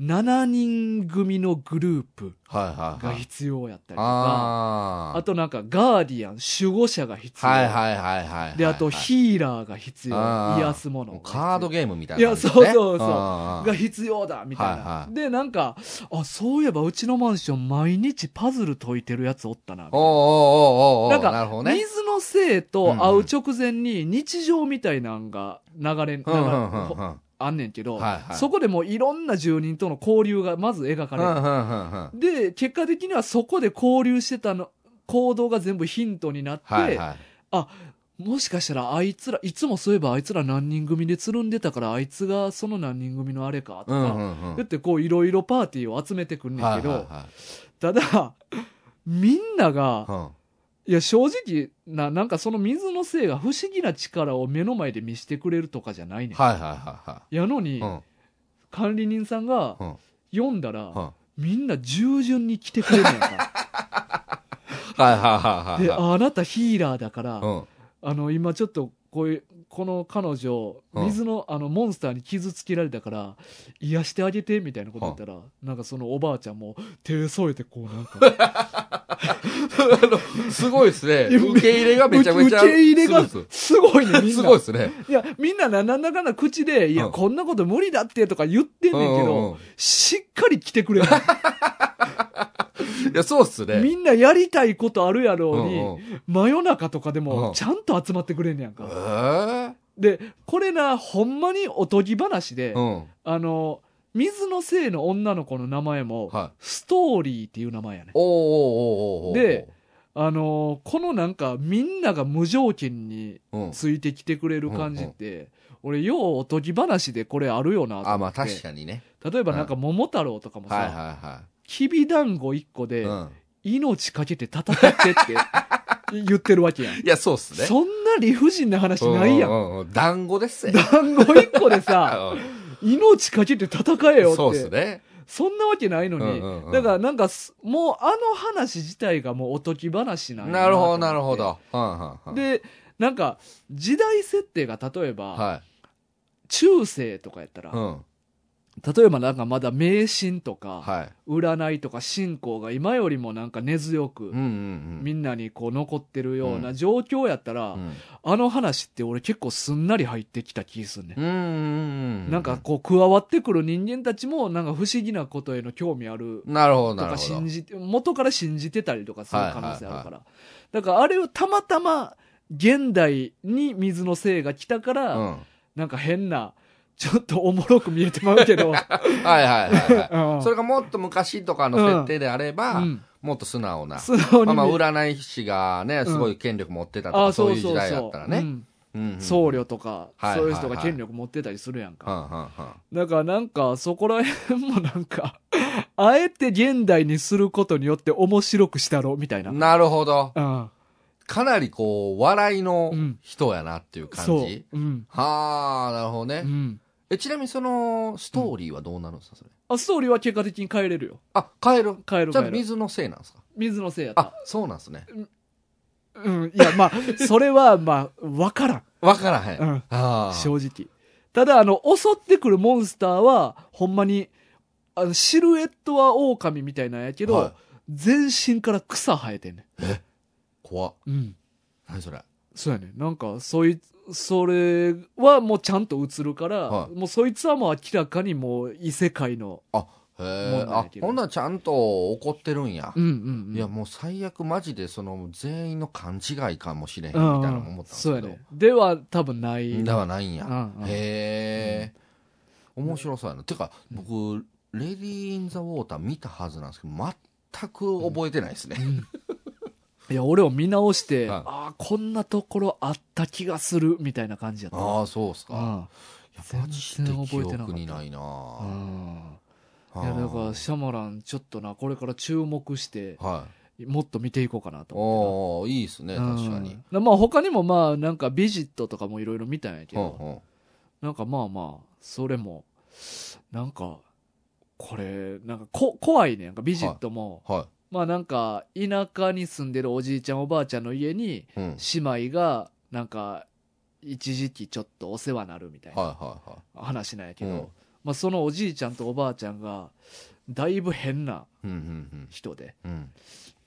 7人組のグループ。が必要やったりとか、あとなんかガーディアン、守護者が必要。はいはいはいはい。で、あとヒーラーが必要。癒すもの。カードゲームみたいいや、な感じね。そうそうそう。が必要だみたいな、はいはいで、なんか、あ、そういえばうちのマンション毎日パズル解いてるやつおったなみたいな。おうおうおうおうなんか、なるほどね。水のせいと会う直前に日常みたいなんが流れ、流れ。あんねんけど、はいはいそこでもういろんな住人との交流がまず描かれる。で、結果的にはそこで交流してたの、行動が全部ヒントになって、はいはい。もしかしたらあいつら、いつもそういえばあいつら何人組でつるんでたから、あいつがその何人組のあれか、とか、うんうんうん。言ってこういろいろパーティーを集めてくんねんけど、はいはいはいただ、みんなが、うんいや正直な、なんかその水のせいが不思議な力を目の前で見せてくれるとかじゃないねん。はいはいはいはやのに、い。うん管理人さんがうん読んだら、うんみんな従順に来てくれるやんか。はいはいはいはい。で、ああなたヒーラーだから、うん。あの、今ちょっと、こういう、この彼女、うん水の、あの、モンスターに傷つけられたから、癒してあげて、みたいなこと言ったら、なんかそのおばあちゃんも、手添えてこうなんか、あのすごいですね。受け入れがめちゃめちゃ。受け入れがすごいね、みんな。すごいですね。いや、みんななんだかんだ口で、いや、うんこんなこと無理だってとか言ってんねんけど、しっかり来てくれる。いや、そうっすね。みんなやりたいことあるやろうに、うんうん真夜中とかでうんもちゃんと集まってくれんねやんえか。ー？で、これな、ほんまにおとぎ話で、うん。あの、水のせいの女の子の名前も、はい。ストーリーっていう名前やね。で、あの、このなんかみんなが無条件にうん。ついてきてくれる感じって、俺ようおとぎ話でこれあるよな。あ、まあ確かにね。例えばなんか桃太郎とかもさ、はいはいはきびだんご1個い。でうん。命かけて戦ってって言ってるわけやん。いや、そうっすね。そんな理不尽な話ないやん。ううんうん。団子ですよ。団子1個でさ、うん命かけて戦えよって。そうっすね。そんなわけないのに。うんうんうんだからなんかす、もうあの話自体がもうおとぎ話なんやなるほど、なるほ。ど。で、なんか、時代設定が例えば、は中世とかやったら、い。うん。例えばなんかまだ迷信とか、はい。占いとか信仰が今よりもなんか根強く。みんなにこう残ってるような状況やったら、うんあの話って俺結構すんなり入ってきた気すんねん。なんか、こう加わってくる人間たちもなんか不思議なことへの興味あるなるほど、とか。信じて、元から信じてたりとかする可能性あるから。だからあれをたまたま現代に水のせいが来たから、うん。なんか変な、ちょっとおもろく見えてまうけど。はいはいはいはい。うんそれがもっと昔とかの設定であれば、うんもっと素直な。素直に見まあまあ、占い師がね、すごい権力持ってたとか、あそういう時代だったらね。うんうんうん僧侶とか、はいそういう人がはいはい権力持ってたりするやんか。はんはんはんだからなんか、そこら辺もなんか、あえて現代にすることによって面白くしたろ、みたいな。なるほど。うん。かなりこう、笑いのうん人やなっていう感じ。。うん。はあ、なるほどね。うん。え、ちなみにその、ストーリーはどうなるんですか、それ？あ、ストーリーは結果的に変えれるよ。あ、変える？変える変える。じゃあ水のせいなんですか？水のせいやったあ。、そうなんですね。うん。いや、まあ、それは、まあ、わからん。わからへん。うん。ああ。正直。ただ、あの、襲ってくるモンスターは、ほんまに、あのシルエットは狼みたいなんやけど、はい全身から草生えてんね怖っ。ん。うん。何それ？そうやね。なんか、そい、それはもうちゃんと映るから、はいもうそいつはもう明らかにもう異世界の。あもんなんやけ、どほんならちゃんと怒ってるんやう。んうんうん。いや、もう最悪マジでその全員の勘違いかもしれへんみうん、たいなの思ったんですけど。そうやね。では多分ない。ではないんや。うんうんへえ。面白そうやな。てか、僕、レディー・イン・ザ・ウォーター見たはずなんですけど、全く覚えてないですね。いや、俺を見直して、はいああ、こんなところあった気がする、みたいな感じやった。ああ、そうっすか。うん。いや、マジで記憶にないなうん。あいや、だから、ーシャマラン、ちょっとな、これから注目して、はい。もっと見ていこうかなと思おーいいっすね、ってな。確かに。うんまあ、他にもまあ、なんか、ビジットとかもいろいろ見たんやけど、うんうんなんかまあまあ、それも、なんか、これ、なんかこ、怖いねんか、ビジットも。はまあなんか、田舎に住んでるおじいちゃんおばあちゃんの家に、姉妹が、なんか、一時期ちょっとお世話になるみたいなはいは話なんやけど、うんまあそのおじいちゃんとおばあちゃんが、だいぶ変ないうんうん人で、うん。うん。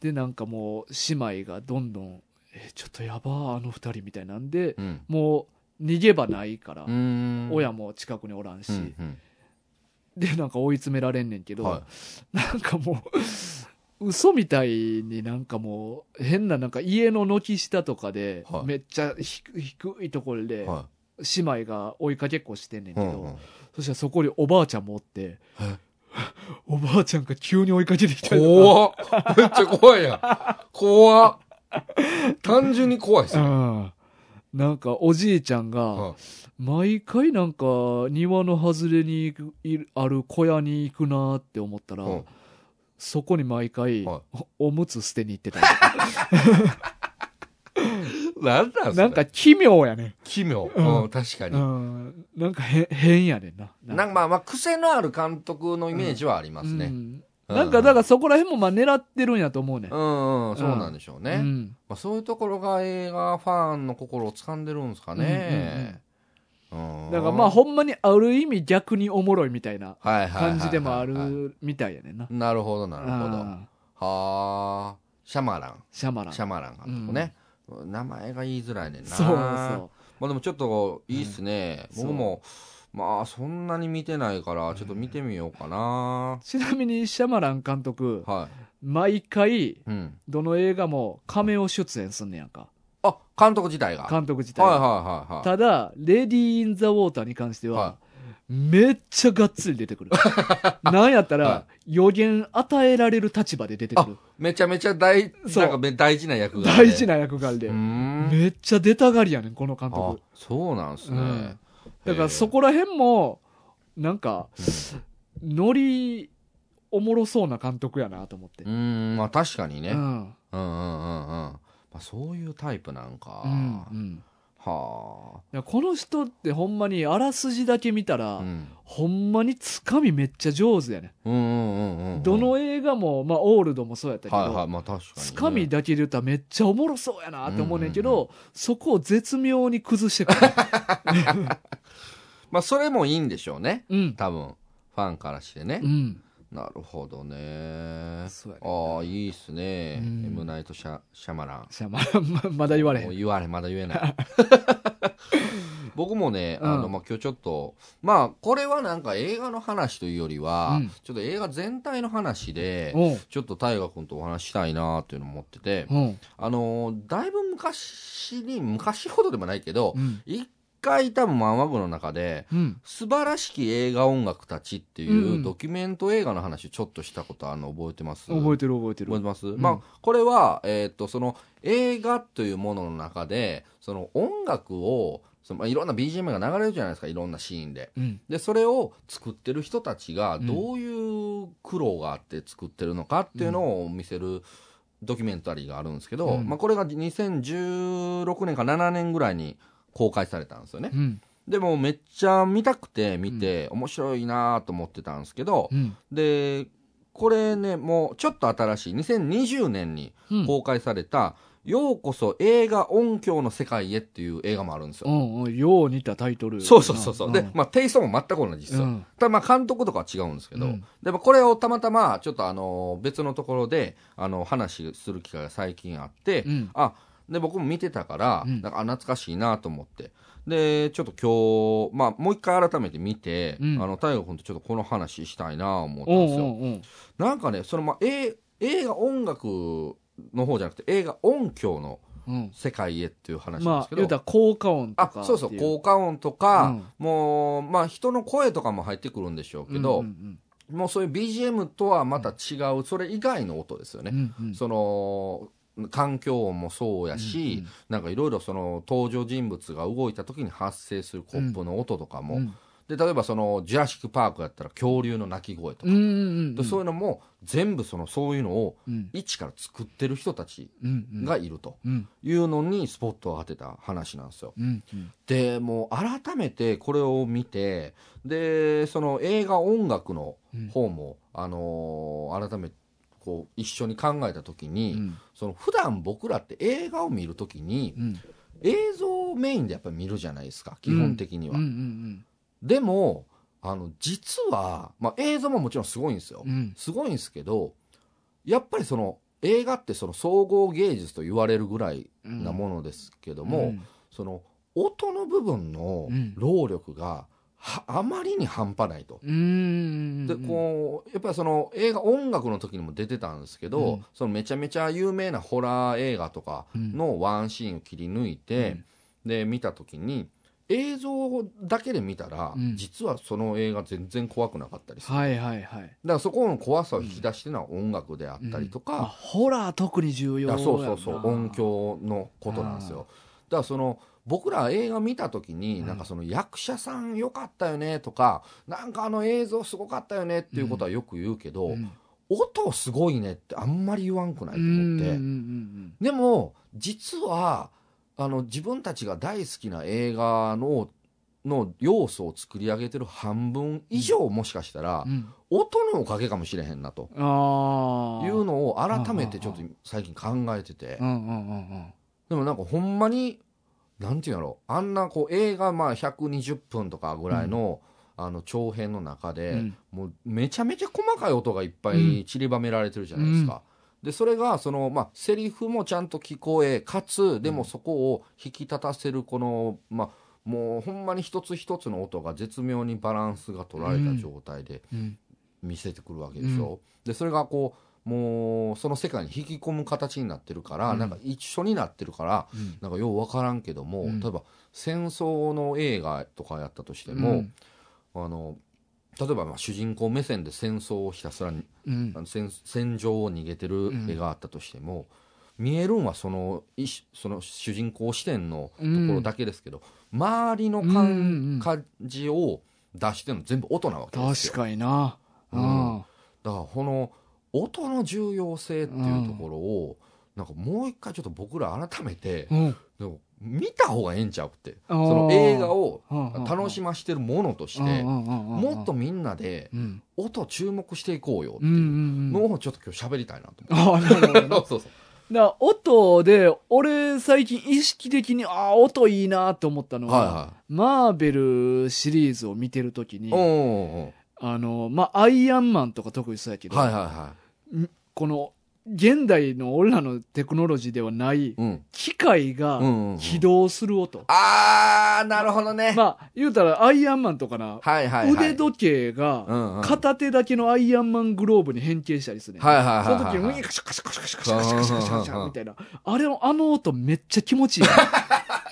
で、なんかもう、姉妹がどんどん、え、ちょっとやばー、あの二人みたいなんで、うん。もう、逃げ場ないから、うーん。親も近くにおらんし、うんうんで、なんか追い詰められんねんけど、はなんかもう、嘘みたいになんかもう、変ななんか家の軒下とかでは、いめっちゃ低低いところい。で、は姉妹が追いかけっこしてんねんい。けど、うんうんそしたらそこにおばあちゃんもおってえ、おばあちゃんが急に追いかけてきたりとか怖っめっちゃ怖いやん。怖っ単純に怖いっすね。うん。なんかおじいちゃんが、はい毎回なんか庭の外れにいるある小屋に行くなって思ったら、うんそこに毎回、はいおおむつ捨てに行ってたりとかなんなんなんか奇妙やね奇妙。うんうん、確かん。に。うん。なんか変、変やねんな。なんかまあまあ、癖のある監督のイメージはありますね。うんなんかだからそこら辺もまあ狙ってるんやと思うねん。うんうん、そうなんでしょうね。うんまあ、そういうところが映画ファンの心を掴んでるんですかね。うんだからまあほんまにある意味逆におもろいみたいな感じでもあるみたいやねんな。なるほど、なるほど。はうんあ。シャマラン。シャマラン。シャマラン監督ね。名前が言いづらいねんな。そうそう。まあでもちょっといいっすね。うん僕も、まあそんなに見てないから、ちょっと見てみようかな。ちなみにシャマラン監督、はい。毎回、うん。どの映画もカメオ出演すんねやんか。あ、監督自体が。監督自体が。はいはいはいはい。ただ、レディー・イン・ザ・ウォーターに関しては、はめっちゃがっつり出てくる。なんやったら、は予言与えられる立場で出てくる。めちゃめちゃ大、なんかめ大事な役が、大事。な役柄で。めっちゃ出たがりやねん、この監あ督。、そうなんすね。うんだからそこら辺も、なんか、ノリ、おもろそうな監督やなと思ってう。ん、まあ確かにね。ううんん。うんうんうん。まあそういうタイプなんか。うん。うん。はいやこの人ってほんまにあらすじだけ見たら、あ。うん。ほんまにつかみめっちゃ上手やね、うんうんうんうん。どの映画も、まあ、オールドもそうやったけど、はいはい、まあね。つかみだけで言ったらめっちゃおもろそうやなって思うねんけど、そこを絶妙に崩してくる。まあそれもいいんでしょうね。うん。多分。ファンからしてねう。ん。なるほどね。そうやねああ、いいっすね。うんエムナイトシャシャマラン。じゃあまままだ言われへ。もうん言われ、まだ言えない。僕もね、うんあの、まあ、今日ちょっと、まあ、これはなんか映画の話というよりは、うんちょっと映画全体の話で、おうちょっと大河君とお話ししたいなっていうのを思ってて、うん。あのーだいぶ昔に、昔ほどでもないけどう、ん。一回多分漫画部の中で、うん。素晴らしき映画音楽たちっていうドキュメント映画の話をちょっとしたことあるの覚えてます？覚えてる覚えてる。覚えてます、んまあ、これは、えっ、と、その映画というものの中で、その音楽を、そのまあ、いろんな BGM が流れるじゃないですか、いろんなシーンで。うん。で、それを作ってる人たちがうんどういう苦労があって作ってるのかっていうのを見せるドキュメンタリーがあるんですけど、うんまあ、これが2016年か7年ぐらいに公開されたんですよね。うん。でもめっちゃ見たくて見て面白いなと思ってたんですけど、うん。で、これね、もうちょっと新しい2020年にうん。公開されたようこそ映画音響の世界へっていう映画もあるんですよ。うんうん。よう似たタイトル。そうそうそうそう。んで、まあ、テイストも全く同じですよ。うんただまあ、監督とかは違うんですけど、うんでもこれをたまたま、ちょっとあの、別のところで、あの、話する機会が最近あって、うんあ、で、僕も見てたから、うんなんか、あ懐かしいなと思って。で、ちょっと今日、まあ、もう一回改めて見て、うんあの、大河君とちょっとこの話したいな思ったおうんですよ。おうおうなんかね、その、まあ、え映画音楽の方じゃなくて、映画音響のうん。世界へっていう話なんまあですけ、ど、言うたら効果音とあか。そうそう効果音とか、うんもうまあ人の声とかも入ってくるんでしょうけど、うんうんもうそういう BGM とはまた違うそれ以外の音ですよね、うんうんその環境音もそうやし、うんうん。なんかいろいろその登場人物が動いた時に発生するコップの音とかも、うん。で例えばそのジュラシック・パークやったら恐竜の鳴き声とか、うんうんうんでそういうのも全部そのそういうのをうん。一から作ってる人たちうんうん。がいるとうん。いうのにスポットを当てた話なんですよ。うんうん。でもう改めてこれを見てでその映画音楽の方も、あのー改めてこう一緒に考えた時に、うん。その普段僕らって映画を見る時にうん。映像メインでやっぱり見るじゃないですか基本的には。うんうんでもあの実は、まあ、映像ももちろんすごいんですよ。うん。うんすごいんですけどやっぱりその映画ってその総合芸術と言われるぐらいなものですけども、うん。その音の部分のうん。労力がはあまりに半端ないと。うんうん。でこうやっぱりその映画音楽の時にも出てたんですけど、うん。そのめちゃめちゃ有名なホラー映画とかのワンシーンを切り抜いて、で見た時に映像だけで見たら、うん。実はその映画全然怖くなかったりする、だかはいはい。はいらそこの怖さを引き出してるのは音楽であったりとか、まあホラー特に重要そうそうそう。な音響のことなんですよだからその僕ら映画見た時に、うん。なんかその役者さん良かったよねとかなんかあの映像すごかったよねっていうことはよく言うけど、うん。音すごいねってあんまり言わんくないとうん思って、でも実はあの自分たちが大好きな映画のの要素を作り上げてる半分以上もしかしたら、音のおかげかもしれへんなというのを改めてちょっと最近考えてて、うんうんうんうんでもなんかほんまに、なんていうんやろ。あんなこう映画まあ120分とかぐらいの、あの長編の中で、うん。もうめちゃめちゃ細かい音がいっぱい散りばめられてるじゃないですか。でそれがそのまあセリフもちゃんと聞こえかつでもそこを引き立たせるこのまあもうほんまに一つ一つの音が絶妙にバランスが取られた状態でうん。見せてくるわけでしょ、でそれがこうもうその世界に引き込む形になってるから、うん。なんか一緒になってるからうん。なんかよう分からんけども、うん。例えば戦争の映画とかやったとしても、うん。あの例えばまあ主人公目線で戦争をひたすらにうん。あの戦戦場を逃げてる絵があったとしても、見えるんはそのいしその主人公視点のところだけですけど、周りの感じを出してるの全部音なわけですよ。確かにな。ううんん。だからこの音の重要性っていうところを、なんかもう一回ちょっと僕ら改めて、うん。でも見た方がええんちゃうって。その映画をうん楽しましてるものとして、ももっとみんなでうん。音注目していこうよってうんうんいううん。のをちょっと今日喋りたいなと思って。そうそうだから音で、俺最近意識的に、ああ、音いいなと思ったのは、はマーベルシリーズを見てるときにあの、まあ、アイアンマンとか特にそうやけど、ーはいはいはこの、現代の俺らのテクノロジーではないい。うん。機械うが起動する音。あー、なるほどね。まあ、言うたらアイアンマンとかな、はいはいはい。腕時計が、うんうん片手だけのアイアンマングローブに変形したりするねん。はいはいはいはいはいその時に、ウィーカシャカシャカシャカシャカシャカシャカシャカシャカシャカみたいな。あれの、あの音めっちゃ気持ちいい。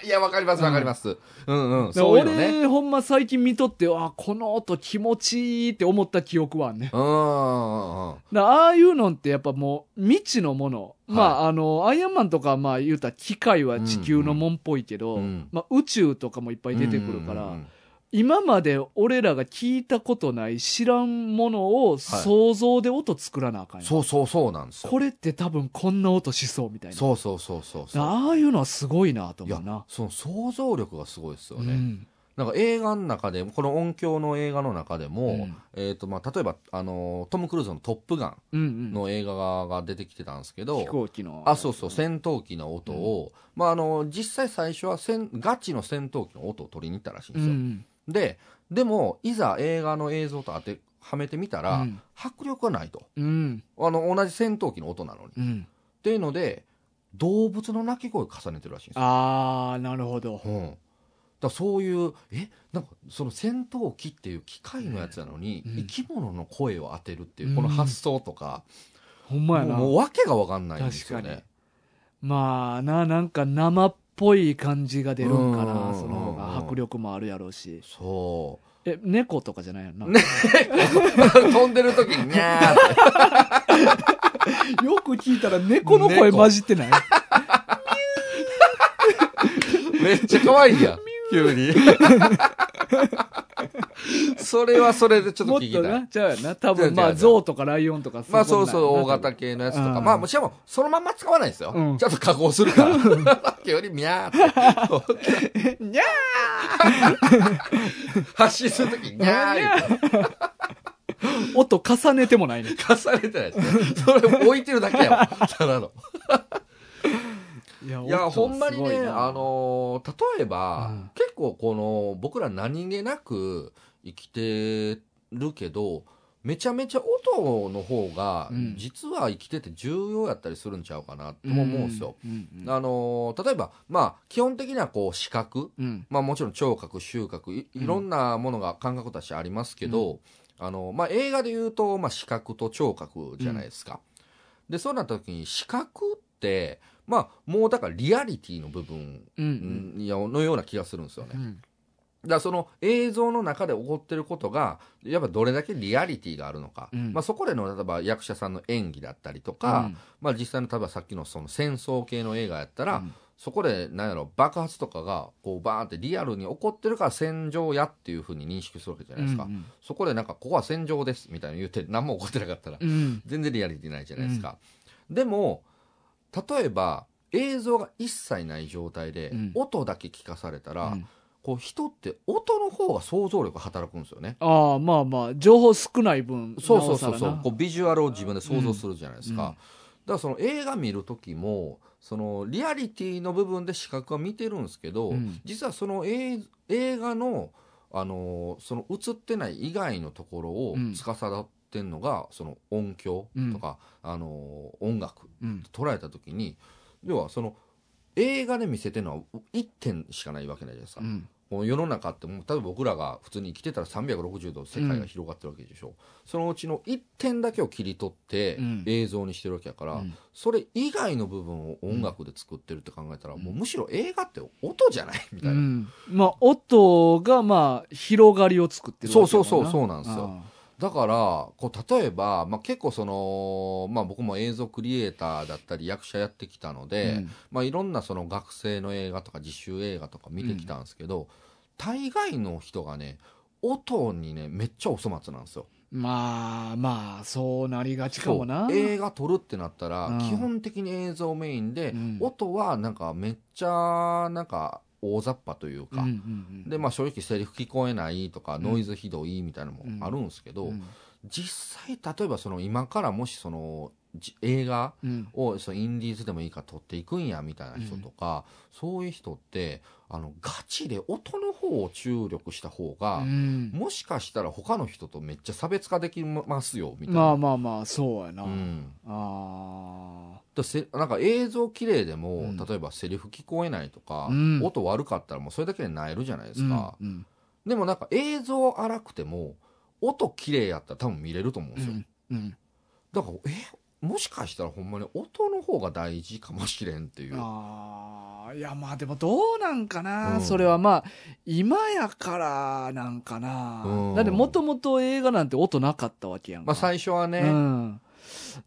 いや、わかりますわかります。うんうん。でそういうのね。俺、ほんま最近見とって、あ、この音気持ちいいって思った記憶はあんね。うんうんうん。だああいうのってやっぱもう未知のもの。まあ、あの、アイアンマンとか、まあ言うたら機械は地球のもんっぽいけど、うんまあ宇宙とかもいっぱい出てくるから、うんうんうん今まで俺らが聞いたことない知らんものを想像で音作らなあかんやんそうそうそうなんですよ。これって多分こんな音しそうみたいな。そうそうそうそうそう。ああいうのはすごいなといや思うな。、その想像力がすごいですよね。うんなんか映画の中でこの音響の映画の中でも、うんえーとまあ、例えば、あのトム・クルーズの「トップガンうんうん」の映画が出てきてたんですけど、飛行機のあそうそう戦闘機の音を、まあ、あの実際最初は戦ガチの戦闘機の音を取りに行ったらしいんですよ、うんででもいざ映画の映像と当てはめてみたら、うん。迫力がないと。うん。あの同じ戦闘機の音なのに、っうん。ていうので動物の鳴き声を重ねてるらしいんですよ、ああなるほど。うん、だからそういうえなんかその戦闘機っていう機械のやつなのに、うん。生き物の声を当てるっていうこの発想とか、ほんまやな。もうもう訳が分かんないんですよ確かねまあななんか生っぽい感じが出るんかうなん。その方うん。が迫力もあるやろうし。そえ猫とかじゃないよな、う 飛んでる時ににゃーって。よく聞いたら猫の声混じってない？めっちゃ可愛いやん。急に それはそれでちょっともっと聞きたいなじゃあな多分まあ象とかライオンとかまあそうそう、大型系のやつとか。うんまあ、しかも、そのまんま使わないですよ。うんちゃんと加工するから。さっきよりミャーって。にゃ発信するとき、ニャー 音重ねてもないね重ねてないですね。それ置いてるだけやもん。ただの。いやいや、音ほんまにね、あのー例えば、うん。結構この、僕ら何気なく生きてるけど、めちゃめちゃ音の方がうん、実は生きてて重要やったりするんちゃうかなとも思うんですよ。うんうんあのー例えば、まあ、基本的にはこう、視覚、うん。まあもちろん聴覚、収穫、いいろんなものが感覚としてありますけど、あの、まあ映画で言うと、まあ視覚と聴覚じゃないですか。で、そうなった時に視覚って、まあもうだからリアリティの部分のような気がするんですよね。うん。だからその映像の中で起こってることが、やっぱどれだけリアリティがあるのか。うん。まあそこでの、例えば役者さんの演技だったりとか、まあ実際の例えばさっきのその戦争系の映画やったら、うん。そこでなんやろ爆発とかがこうバーンってリアルに起こってるから戦場やっていうふうに認識するわけじゃないですか、うんそこでなんかここは戦場ですみたいな言って何も起こってなかったらうん。全然リアリティないじゃないですか、でも例えば映像が一切ない状態でうん。音だけ聞かされたら、うん。こう人って音の方が想像力働くんですよね。ああまあまあ情報少ない分そうそうそうそう。こうビジュアルを自分で想像するじゃないですか、うん。うん。だからその映画見る時もそのリアリティの部分で視覚は見てるんですけど、うん。実はその映映画の、あのーその映ってない以外のところをうん。司ってんのが、その音響とか、あのー音楽うん。捉えた時に要はその映画で見せてるのは1点しかないわけないじゃないですか、うん。もう世の中ってもう例えば僕らが普通に生きてたら360度世界が広がってるわけでしょ、そのうちの1点だけを切り取ってうん。映像にしてるわけやから、うん。それ以外の部分を音楽で作ってるって考えたら、もうむしろ映画って音じゃないみたいな、うん。まあ音がまあ広がりを作ってるそうそうそううそうなんですよだからこう例えば、まあ、結構その、まあ、僕も映像クリエイターだったり役者やってきたので、うん。まあ、いろんなその学生の映画とか実習映画とか見てきたんですけど、大概の人がね音にねめっちゃお粗末なんですよ。まあまあそうなりがちかもな。映画撮るってなったら、うん。基本的に映像メインで、うん。音はなんかめっちゃなんか大雑把というか、うんうんうんでまあ正直セリフ聞こえないとか、ん。ノイズひどいみたいなのもあるんですけど、うん。実際例えばその今からもしそのじ映画うん。をそのインディーズでもいいから撮っていくんやみたいな人とか、そういう人ってあのガチで音の方を注力した方が、うん。もしかしたら他の人とめっちゃ差別化できますよみたいな。まあまあまあそうやな、うん。あだせなんか映像綺麗でも、うん。例えばセリフ聞こえないとか、うん。音悪かったらもうそれだけでなえるじゃないでーすか、うんうん。でもなんか映像荒くても音綺麗やったら多分見れると思うんですよ、だからえもしかしたらほんまに音の方が大事かもしれんっていう。ああいやまあでもどうなんかな、うん。それは。まあ今やからなんかな、うん。だってもともと映画なんて音なかったわけやんか、まあ最初はね、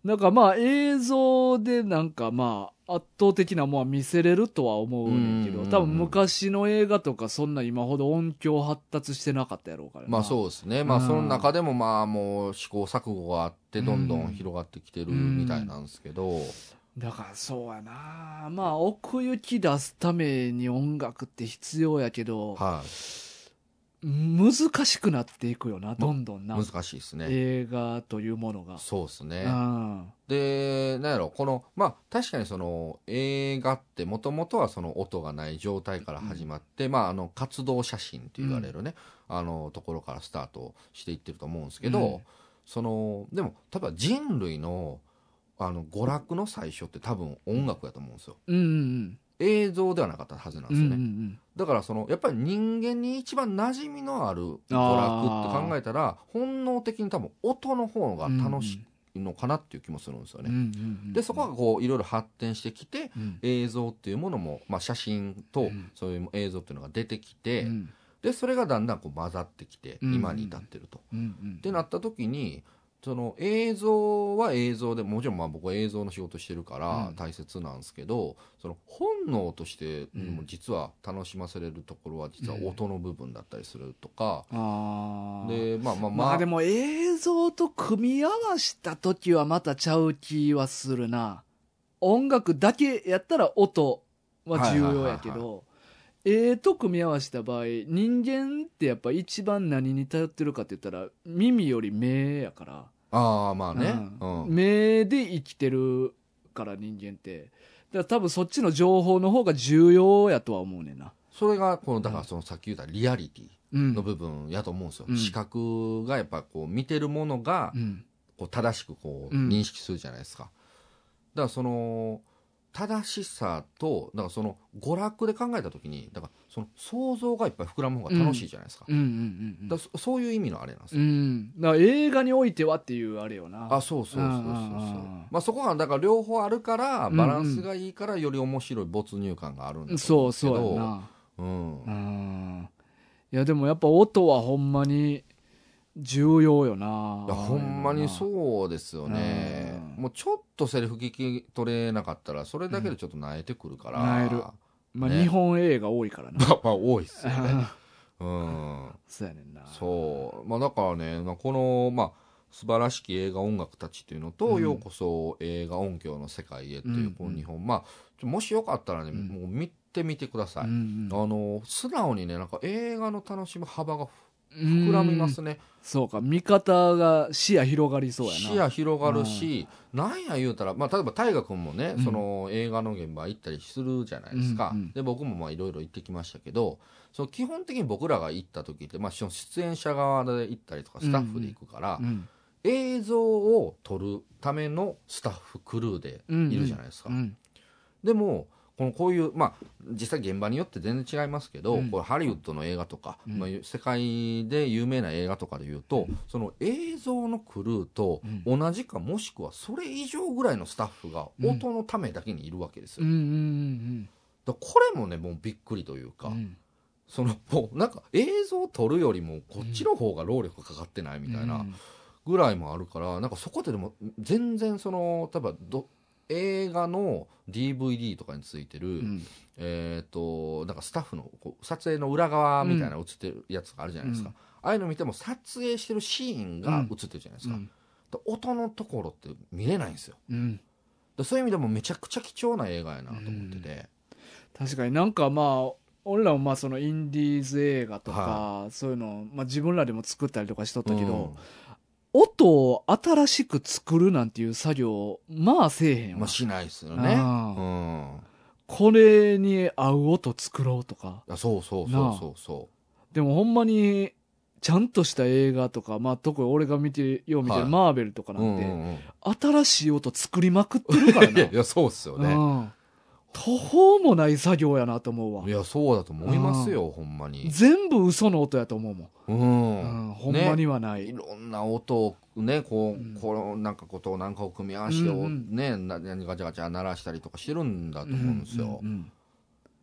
うんだからまあ映像でなんかまあ圧倒的なもんは見せれるとは思うねんけど、うん多分昔の映画とかそんな今ほど音響発達してなかったやろうからな。まあそうですね。まあうんその中でもまあもう試行錯誤があってどんどん広がってきてるみたいなんですけど、だからそうやな。まあ奥行き出すために音楽って必要やけど、はい難しくなっていくよな、どんどんな。難しいですね。映画というものが。そうですね。うんで、なんやろ、この、まあ、確かにその、映画ってもともとはその音がない状態から始まって、まあ、あの、活動写真って言われるね、あの、ところからスタートしていってると思うんですけど、うんその、でも、例えば人類の、あの、娯楽の最初って多分音楽やと思うんですよ。うんうん映像ではなかったはずなんうん。ですよね。うんうんだからそのやっぱり人間に一番馴染みのある娯楽って考えたら本能的に多分音の方が楽しいのかなっていう気もするんですようん。うんね。うんうんでそこがこういろいろ発展してきてうん映像っていうものも、まあ、写真とうんそういう映像っていうのが出てきて、うんでそれがだんだんこう混ざってきてうん今に至ってると。うんうんってなった時にその映像は映像でもちろんまあ僕は映像の仕事してるからうん。大切なんですけど、その本能としても実は楽しませれるところは実は音の部分だったりするとか、あー。でまあまあまあ、まあでも映像と組み合わした時はまたちゃう気はするな。音楽だけやったら音は重要やけど、絵と組み合わせた場合、人間ってやっぱ一番何に頼ってるかって言ったら耳より目やから。ああまあね、ううんん目で生きてるから人間って。だから多分そっちの情報の方が重要やとは思うねんな。それがこのだからそのさっき言ったリアリティうんの部分やと思うんですよ、うん視覚がやっぱこう見てるものがうん。こう正しくこううん認識するじゃないですか、だからその正しさとだからその娯楽で考えた時にだからその想像がいっぱい膨らむ方が楽しいじゃないですか,、うんうんうんうん。だそそういう意味のあれなんですうよ、ん。だから映画においてはっていうあれよな。あそうそうそうそうそううんうんうんまあそこがだから両方あるからうんバランスがいいからより面白い没入感があるんだと思そううんですけどそうやな。うんうん。いやでもやっぱ音はほんまに重要よな。ほんまにそうですよね。うん。もうちょっとセリフ聞き取れなかったらそれだけでちょっと萎えてくるから、萎える。まあね。日本映画多いからな。まあまあ多いっすよね。うん。そうやねんな。そう。まあだからねまあこのまあ素晴らしき映画音楽たちっていうのと、うん。ようこそ映画音響の世界へっていううんこの日本、まあちょもしよかったらね、うん。もう見てみてください、うんうんあの素直にねなんか映画の楽しむ幅が膨膨らみますね、そうか、見方が視野広がりそうやな。視野広がるし、なんや言うたら、まあ、例えば大河君もね、うん。その映画の現場行ったりするじゃないですか、うんうんで僕もまあいろいろ行ってきましたけどその基本的に僕らが行った時って、まあ、出演者側で行ったりとかスタッフで行くから、うん。映像を撮るためのスタッフクルーでいるじゃないですか、うん。でもこのこういう、まあ、実際現場によって全然違いますけど、うん。これハリウッドの映画とか、うん。まあ、世界で有名な映画とかでいうと、その映像のクルーと同じかもしくはそれ以上ぐらいのスタッフがうん音のためだけにいるわけですよ、だこれもねもうびっくりというか、そのもうなんか映像を撮るよりもこっちの方が労力かかってないみたいなぐらいもあるからなんかそこででも全然その例えばど映画の DVD とかについてる、うん。えっ、となんかスタッフのこう撮影の裏側みたいな映ってるやつがあるじゃないですか、うん。ああいうの見ても撮影してるシーンが映ってるじゃないですか、うん。だ音のところって見れないんですよ。そういう意味でもめちゃくちゃ貴重な映画やなと思ってて、確かになんかまあ俺らもまあそのインディーズ映画とかそういうのまあ自分らでも作ったりとかしとったけど音を新しく作るなんていう作業まあせえへんわ。うんまあしないですよね。うん。これに合う音作ろうとか。あそうそうなあそうそう。そでもほんまにちゃんとした映画とかまあ特に俺が見てよう見てるはい。マーベルとかう、なんて、うんうんうん。新しい音作りまくってるからいなや いやそうっすよね、うん途方もない作業やなと思うわ。いやそうだと思いますよほんまに。全部嘘の音やと思うもん、うん、うん、ほんまにはない、いろんな音をねこう、うん。このなんかことをなんかを組み合わせて、うんうんねな何ガチャガチャ鳴らしたりとかしてるんだと思うんですよ、うん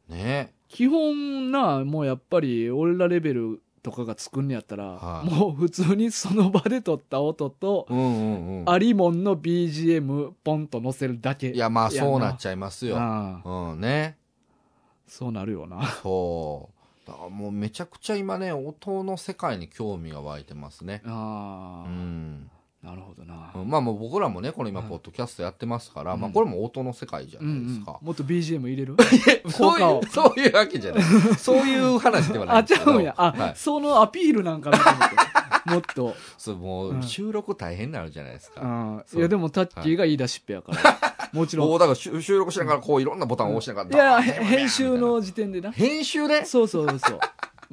うん。ね。基本なもうやっぱり俺らレベルとかが作んねやったら、はい。もう普通にその場で撮った音と、うんうんうん。ありもんの BGM ポンと載せるだけいやまあそうなっゃちゃいますよ。うんね。そうなるよな。そう。だからもうめちゃくちゃ今ね音の世界に興味が湧いてますね。ああ、うんななるほどな。うんまあもう僕らもね、この今、うんポッドキャストやってますから、うんまあこれも音の世界じゃないですか。もっと BGM 入れる？そういうそういうわけじゃない。そういう話ではないあ。ちゃうんや。あ、はい。そのアピールなんかなと思って。もっと。そう、もう収録大変になるじゃないですか。いや、でもタッキーが言い出しっぺやから。もちろん。もうだから収収録しながらこういろんなボタンを押しながら。いや、編集。の時点でな。編集でそうそうそう。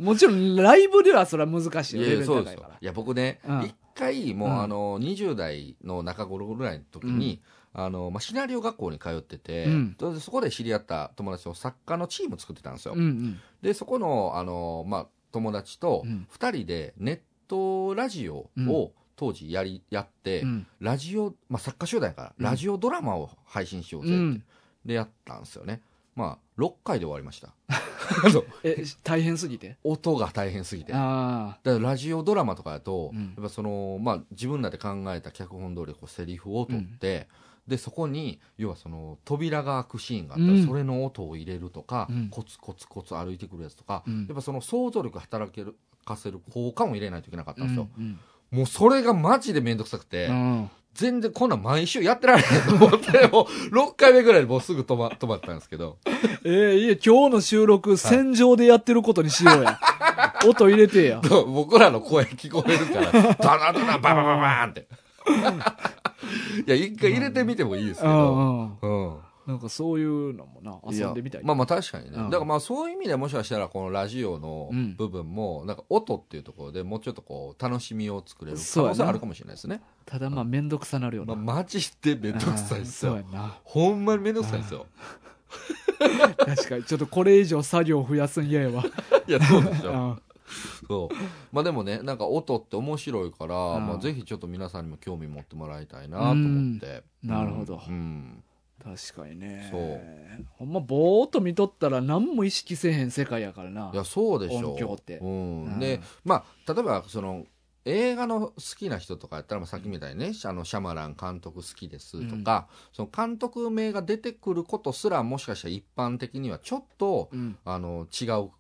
もちろん、ライブではそれは難しいよ。いやそうですよ高いや、僕ねうん、一回、もう、うんあの、20代の中頃ぐらいの時に、あの、まあ、シナリオ学校に通っててうん、でそこで知り合った友達と作家のチーム作ってたんですようん。うん。で、そこの、あの、まあ、友達とうん、二人でネットラジオうんを当時やり、やってう、ん。ラジオ、まあ、作家集団やから、うんラジオドラマを配信しようぜってうん。でやったんですよね。まあ、6回で終わりました。え、大変すぎて？音が大変すぎて。だかあらラジオドラマとかだと、うん。やっぱその、まあ、自分らで考えた脚本通りこうセリフを取って、で、そこに、要はその、扉が開くシーンがあったら、うん。それの音を入れるとか、うん。コツコツコツ歩いてくるやつとか、やっぱその想像力働ける、かせる効果も入れないといけなかったんですよ。うん。もうそれがマジでめんどくさくて、うん。全然こんなん毎週やってられへんと思って、もう6回目ぐらいでもうすぐ止ま止まったんですけど、えー、いや、今日の収録、戦場でやってることにしようや。音入れてや。僕らの声聞こえるから、ダナダナババババーンって。いや、一回入れてみてもいいですけうど、んうん。うん。なんかそういうのもな、遊んでみたい。やまあまあ確かにね。うんだからまあそういう意味でもしかしたらこのラジオのうん部分も、なんか音っていうところでもうちょっとこう楽しみを作れる可能性あるかもしれないですね。ただまあ、めんどくさなるよまな。あマジでめんどくさいですよ。ほんまにめんどくさいですよ。確かに、ちょっとこれ以上作業増やすん嫌やわ。いや、そうでしょ。あそう。まあでもね、なんか音って面白いから、うんまあぜひちょっと皆さんにも興味持ってもらいたいなと思って。うんなるほどうん。確かにね。そうほんま、ぼーっと見とったら何も意識せえへん世界やからな。いや、そうでしょう。音響ってうん。うんで、まあ、例えば、その、映画の好きな人とかやったら、まあ、さっきみたいにね、あの、シャマラン監督好きですとか、その監督名が出てくることすら、もしかしたら一般的にはちょっと、うん。あの、違ううん。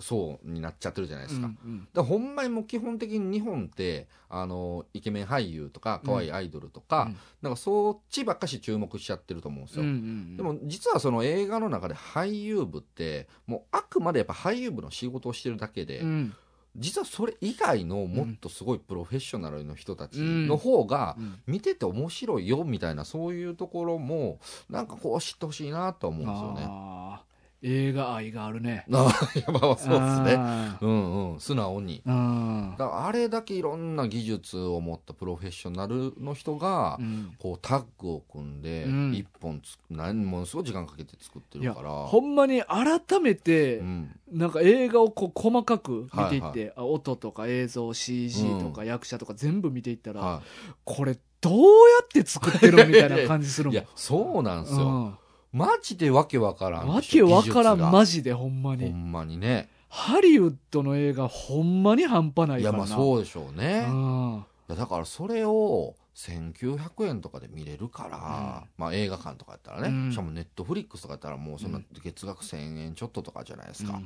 層になっちゃってるじゃないですか。うんだからほんまにもう基本的に日本ってあのイケメン俳優とか可愛いアイドルとか、うん。なんかそっちばっかし注目しちゃってると思うんですうんよ、うん。でも実はその映画の中で俳優部ってもうあくまでやっぱ俳優部の仕事をしてるだけで、うん、実はそれ以外のもっとすごいプロフェッショナルの人たちの方がうん。見てて面白いよみたいなそういうところもなんかこう知ってほしいなとは思うんですよね。映画愛があるね。あいやまあそうですね。うんうん素直に。うん。だからあれだけいろんな技術を持ったプロフェッショナルの人が、うん。こうタッグを組んでうん。一本つ何ものすごい時間かけて作ってるから、ほんまに改めて、うん、なんか映画をこう細かく見ていって、はいあ音とか映像 CG とか役者とか全部見ていったら、はこれどうやって作ってるみたいな感じするい、もん。いやそうなんですよ、うんマジでわけわからんわけわからんマジでほんまに。ほんまにね。ハリウッドの映画ほんまに半端ないいからな。やまあそうでしょうね、いうん。やだからそれを1900円とかで見れるから、まあ映画館とかやったらね、うん。しかもネットフリックスとかやったらもうそんなうん月額1000円ちょっととかじゃないですか、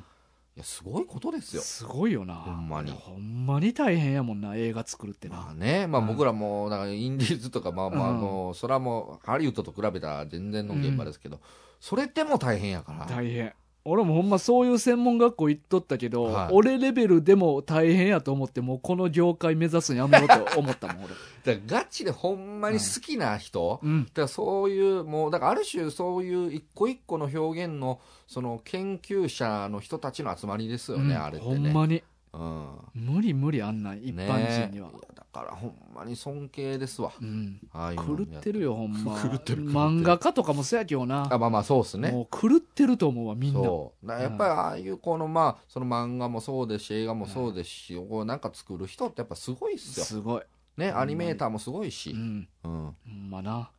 いうんやすごいことですよ。すごいよな。ほんまに。ほんまに大変やもんな映画作るってな、まあね、まあうん。僕らも、だからインディーズとか、まあまあ、うん。あの、それはもう、ハリウッドと比べたら全然の現場ですけど、それでも大変やから。大変俺もほんまそういう専門学校行っとったけど、はい。俺レベルでも大変やと思ってもうこの業界目指すのやめようと思ったもん俺。だからガチでほんまに好きな人、うん。だからそういう、もう、だからある種そういう一個一個の表現の、その研究者の人たちの集まりですよね、うん。あれってね。ほんまに。うん。無理無理あんなん一般人には、ねからほんまに尊敬ですわ。うん。ああいうの狂ってるよほんま。狂ってる狂ってる。漫画家とかもそうやけどな。あ、まあまあそうですね。もう狂ってると思うわみんな。そう。だからやっぱりああいうこのまあその漫画もそうですし映画もそうですし、こうなんか作る人ってやっぱすごいっすよ。すごい。ねアニメーターもすごいし。う、ん。うん、ほんまな。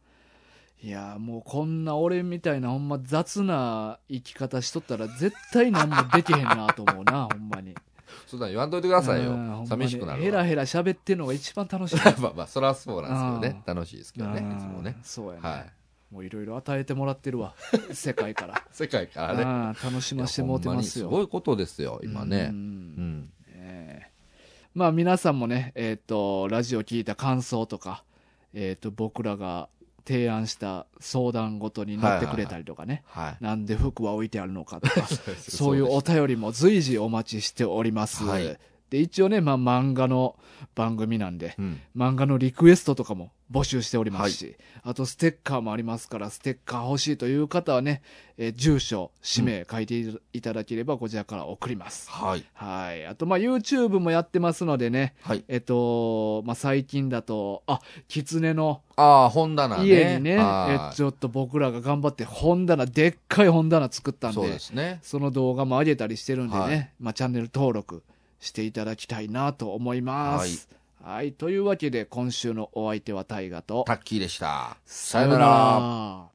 いやもうこんな俺みたいなほんま雑な生き方しとったら絶対何もできへんなと思うなほんまにそんなん言わんといてくださいよ。寂しくなるヘラわヘラ喋ってんのが一番楽しい。まあまあそれはそうなんですけどね。楽しいですけどね。うん。いつもね。そうやね、はい。もういろいろ与えてもらってるわ。世界から。世界からね。楽しましてもうてますよ。すごいことですよ今ね。うん。まあ皆さんもね、えっ、と、ラジオ聞いた感想とか、えっ、と、僕らが提案した相談ごとに乗ってくれたりとかね。はい。なんで服は置いてあるのかとか、そそういうお便りも随時お待ちしております。はいで、一応ね、まあ漫画の番組なんで、うん。漫画のリクエストとかも募集しておりますし、あとステッカーもありますから、ステッカー欲しいという方はね、えー住所、氏名書いていただければこちらから送ります。はい。はい。あと、まあ YouTube もやってますのでね、はい。えっと、まあ最近だと、あ、狐のああ、本棚ね。家にね、はいえちょっと僕らが頑張って本棚、でっかい本棚作ったんそうで、ですね。その動画も上げたりしてるんでね、はいまあチャンネル登録していただきたいなと思います。はい。というわけで、今週のお相手は大ガと、タッキーでした。さよなら。